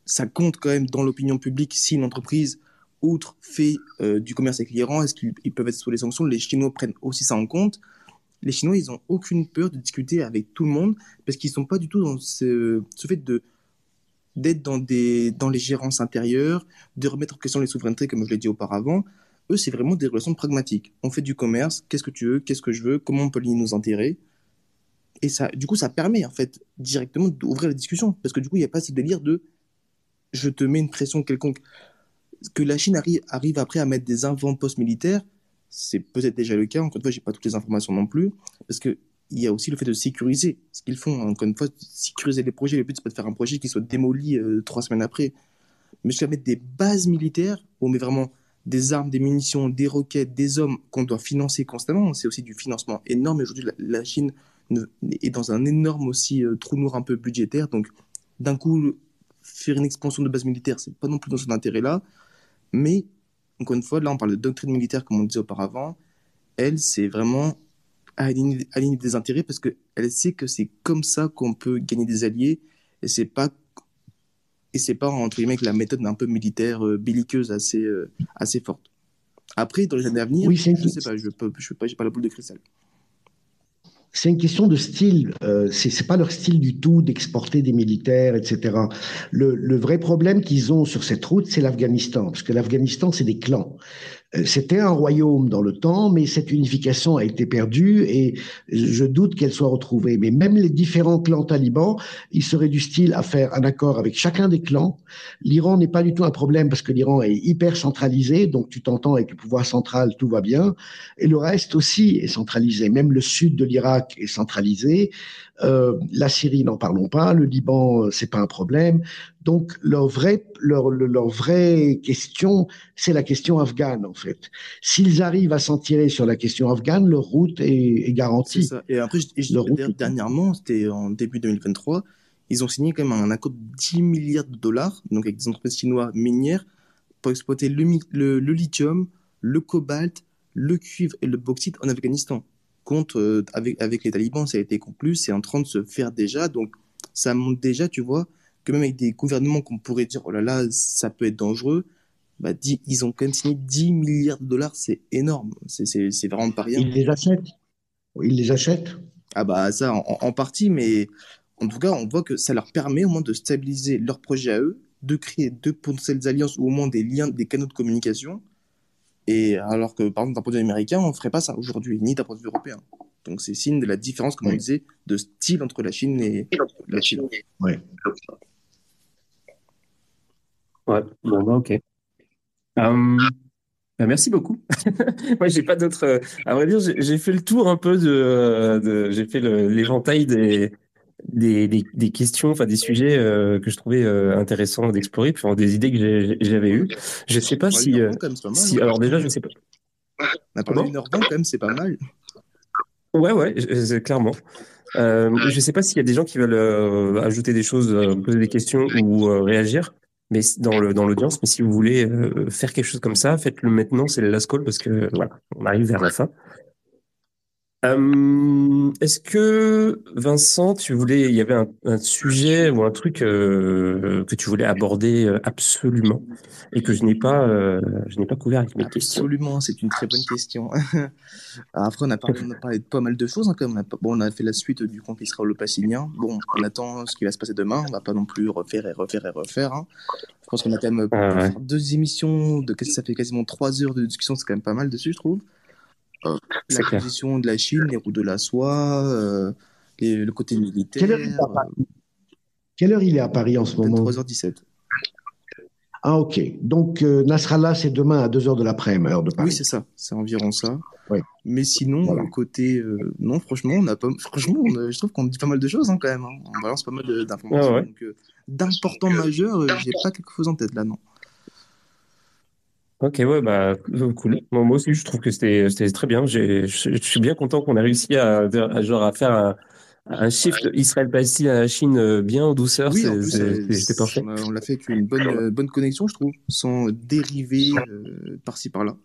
ça compte quand même dans l'opinion publique si une entreprise, outre, fait euh, du commerce avec l'Iran, est-ce qu'ils peuvent être sous les sanctions? Les Chinois prennent aussi ça en compte. Les Chinois, ils n'ont aucune peur de discuter avec tout le monde parce qu'ils ne sont pas du tout dans ce, fait de d'être dans, dans les gérances intérieures, de remettre en question les souverainetés, comme je l'ai dit auparavant. Eux, c'est vraiment des relations pragmatiques. On fait du commerce, qu'est-ce que tu veux, qu'est-ce que je veux, comment on peut nos intérêts. Et ça, du coup, ça permet, en fait, directement d'ouvrir la discussion. Parce que du coup, il n'y a pas ce délire de je te mets une pression quelconque. Que la Chine arrive, après à mettre des invents post-militaires, c'est peut-être déjà le cas. Encore une fois, j'ai pas toutes les informations non plus, parce que il y a aussi le fait de sécuriser ce qu'ils font. Encore une fois, sécuriser les projets. Le but, c'est pas de faire un projet qui soit démoli euh, trois semaines après. Mais jusqu'à mettre des bases militaires, où on met vraiment des armes, des munitions, des roquettes, des hommes qu'on doit financer constamment. C'est aussi du financement énorme. Aujourd'hui, la, Chine est dans un énorme aussi euh, trou noir un peu budgétaire. Donc, d'un coup, faire une expansion de base militaire, c'est pas non plus dans son intérêt là. Mais, encore une fois, là, on parle de doctrine militaire, comme on disait auparavant. Elle, c'est vraiment aligner, aligner, des intérêts parce qu'elle sait que c'est comme ça qu'on peut gagner des alliés et c'est pas et c'est pas entre guillemets la méthode un peu militaire euh, belliqueuse assez euh, assez forte. Après, dans les années à venir, oui, je sais pas, je peux, je peux pas, j'ai pas la boule de cristal c'est une question de style. Euh, c'est pas leur style du tout d'exporter des militaires, etc. Le, le vrai problème qu'ils ont sur cette route, c'est l'Afghanistan, parce que l'Afghanistan, c'est des clans. Euh, c'était un royaume dans le temps, mais cette unification a été perdue et je doute qu'elle soit retrouvée. Mais même les différents clans talibans, ils seraient du style à faire un accord avec chacun des clans. L'Iran n'est pas du tout un problème parce que l'Iran est hyper centralisé, donc tu t'entends avec le pouvoir central, tout va bien. Et le reste aussi est centralisé. Même le sud de l'Irak est centralisé. Euh, la Syrie, n'en parlons pas. Le Liban, c'est pas un problème. Donc leur vraie, leur, leur vraie question, c'est la question afghane en fait. S'ils arrivent à s'en tirer sur la question afghane, leur route est, est garantie. Ça. Et après, je, je, dernièrement, c'était en début 2023, ils ont signé quand même un accord de 10 milliards de dollars, donc avec des entreprises chinoises minières, pour exploiter le, le, le lithium, le cobalt, le cuivre et le bauxite en Afghanistan. Compte euh, avec, avec les talibans, ça a été conclu, c'est en train de se faire déjà, donc ça montre déjà, tu vois, que même avec des gouvernements qu'on pourrait dire, oh là là, ça peut être dangereux, bah, ils ont quand même signé 10 milliards de dollars, c'est énorme. C'est vraiment pas rien. Ils les achètent Ils les achètent Ah bah ça, en, partie, mais en tout cas, on voit que ça leur permet au moins de stabiliser leur projet à eux, de créer deux potentielles alliances ou au moins des liens, des canaux de communication. Et alors que, par exemple, d'un point de vue américain, on ne ferait pas ça aujourd'hui, ni d'un point de vue européen. Donc c'est signe de la différence, comme on disait, de style entre la Chine et la Chine. Ouais. Ouais, bon, bah, ok. Euh, bah, merci beaucoup. (laughs) Moi, j'ai pas d'autres. Euh, à vrai dire, j'ai fait le tour un peu de. Euh, de j'ai fait l'éventail des, des, des, questions, enfin des sujets que je trouvais intéressants d'explorer, puis des idées que j'avais eues. Je sais pas si. si alors déjà, je sais pas. On a parlé heure vingt quand même, c'est pas mal. Ouais, ouais, clairement. Euh, je sais pas s'il y a des gens qui veulent ajouter des choses, poser des questions ou réagir mais dans le dans l'audience. Mais si vous voulez euh, faire quelque chose comme ça, faites-le maintenant. C'est le last call parce que voilà, on arrive vers la fin. Euh, Est-ce que Vincent, tu voulais, il y avait un, un sujet ou un truc euh, que tu voulais aborder euh, absolument et que je n'ai pas, euh, je n'ai pas couvert avec mes questions? Absolument, c'est une très bonne question. (laughs) Après, on a, parlé, on a parlé de pas mal de choses. Hein, On a, bon, on a fait la suite du compte israélo-palestinien. Bon, on attend ce qui va se passer demain. On va pas non plus refaire et refaire et refaire. Hein. Je pense qu'on a quand même ah, deux émissions de, ça fait quasiment trois heures de discussion. C'est quand même pas mal dessus, je trouve. Euh, la position de la Chine, les roues de la soie, euh, le côté militaire. Quelle heure, il est à Paris, en ce moment? 3h17. Ah, ok. Donc, euh, Nasrallah, c'est demain à 2h de l'après-midi, heure de Paris. Oui, c'est ça. C'est environ ça. Oui. Mais sinon, Voilà. côté. euh, non, franchement, on a pas... franchement on a- je trouve qu'on dit pas mal de choses hein, quand même. hein. On balance pas mal d'informations. Ah ouais. Donc, euh, d'importants majeurs, euh, j'ai pas quelque chose en tête là, non. Ok, ouais, bah, euh, cool. Moi, moi aussi, je trouve que c'était, c'était très bien. J'ai, je, je suis bien content qu'on a réussi à, à, genre, à faire un, un shift Israël-Palestine à la Chine euh, bien en douceur. Oui, en C'est- plus, c'est- euh, c'était c'était parfait. on a- on l'a fait avec une bonne, euh, bonne connexion, je trouve, sans dériver euh, par-ci par-là.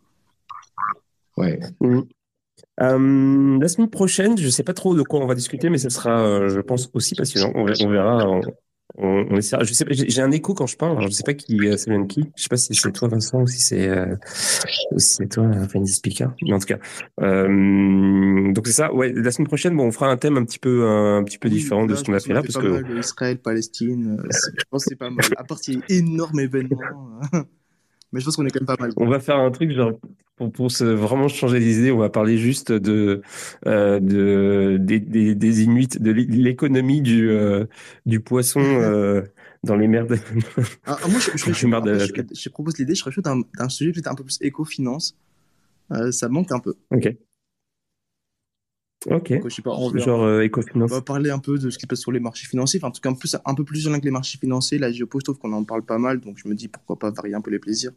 Ouais. Mhm. Euh, la semaine prochaine, je sais pas trop de quoi on va discuter, mais ce sera, euh, je pense, aussi passionnant. On, ver- on verra. On, on, on essaiera. Je sais pas. J'ai un écho quand je parle. Alors, je sais pas qui, euh, ça vient de qui. Je sais pas si c'est toi, Vincent, ou si c'est, euh, si c'est toi, euh, Fanny Speaker. Mais en tout cas, euh, donc c'est ça. Ouais, la semaine prochaine, bon, on fera un thème un petit peu, un, petit peu Oui, différent de ce qu'on a fait là, parce que mal, Israël, Palestine, euh, je pense que c'est pas mal. À part s'il y a énorme événement. euh, (laughs) Mais je pense qu'on est quand même pas mal. On va faire un truc genre pour, pour se vraiment changer les idées. On va parler juste de euh, de des, des, des Inuits, de l'économie du euh, du poisson (laughs) euh, dans les mers. De... Ah, ah, moi, je, je, Je Après, je, je propose l'idée, je serais chaud d'un sujet peut-être un peu plus éco-finance. Ça manque un peu. ok. Ok. Donc, je sais pas, on. Genre euh, On éco-finance. va parler un peu de ce qui se passe sur les marchés financiers, enfin, en tout cas un, plus, un peu plus lien que les marchés financiers. La géopo, je trouve qu'on en parle pas mal, donc je me dis pourquoi pas varier un peu les plaisirs.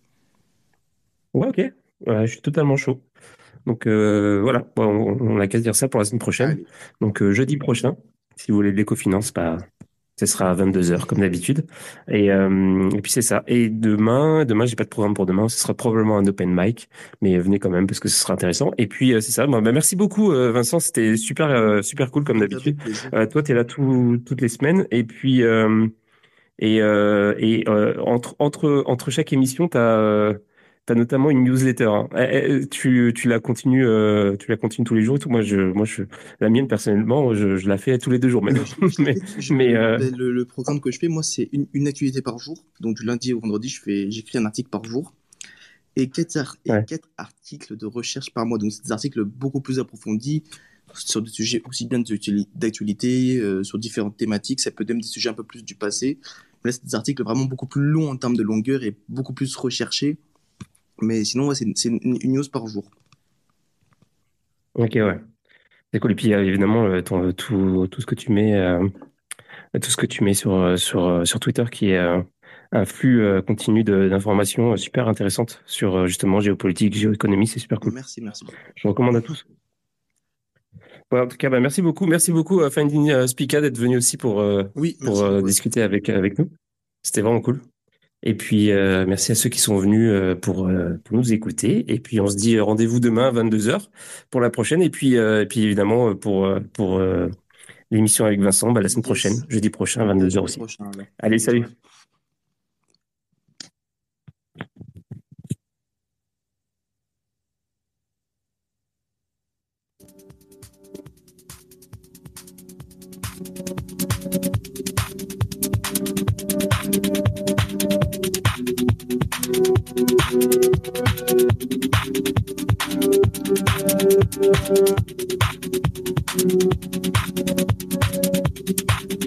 Ouais, ok. Je suis totalement chaud. Donc euh, voilà, on, on a qu'à se dire ça pour la semaine prochaine. Allez. Donc euh, jeudi prochain, si vous voulez de l'éco-finance, bah, ce sera à 22h comme d'habitude. Et, euh, et puis c'est ça. Et demain, demain, j'ai pas de programme pour demain. Ce sera probablement un open mic, mais venez quand même parce que ce sera intéressant. Et puis euh, c'est ça. Bah, merci beaucoup euh, Vincent, c'était super euh, super cool comme d'habitude. Euh, toi, tu es là tout, toutes les semaines. Et puis, euh, et, euh, et euh, entre, entre, entre chaque émission, tu as, notamment une newsletter. hein. Eh, eh, Tu, tu la continues, euh, tu la continues tous les jours et tout. Moi, je, moi, je, la mienne, personnellement, je, je la fais tous les deux jours maintenant. Mais, je- (laughs) mais, euh, le, le programme que je fais, moi, c'est une, une activité par jour. Donc, du lundi au vendredi, je fais, j'écris un article par jour. Et quatre, ar- et Ouais. quatre articles de recherche par mois. Donc, c'est des articles beaucoup plus approfondis sur des sujets aussi bien d'actualité, euh, sur différentes thématiques. Ça peut être même des sujets un peu plus du passé. Mais là, c'est des articles vraiment beaucoup plus longs en termes de longueur et beaucoup plus recherchés. Mais sinon, ouais, c'est une, une news par jour. ok, ouais. C'est cool. Et puis, euh, évidemment, euh, ton, tout, tout ce que tu mets, euh, tout ce que tu mets sur, euh, sur, euh, sur Twitter, qui est euh, un flux euh, continu d'informations euh, super intéressantes sur euh, justement géopolitique, géoéconomie, c'est super cool. Merci, merci. Je recommande à tous. Ouais, en tout cas, bah, merci beaucoup. Merci beaucoup à Finding euh, Spica d'être venu aussi pour, euh, Oui, pour merci. euh, beaucoup. discuter avec, avec nous. C'était vraiment cool. Et puis, euh, merci à ceux qui sont venus euh, pour, euh, pour nous écouter. Et puis, on se dit euh, rendez-vous demain à 22h pour la prochaine. Et puis, euh, et puis évidemment, euh, pour, pour l'émission avec Vincent, bah, la semaine prochaine, jeudi prochain, 22h aussi. Allez, salut. Thank you.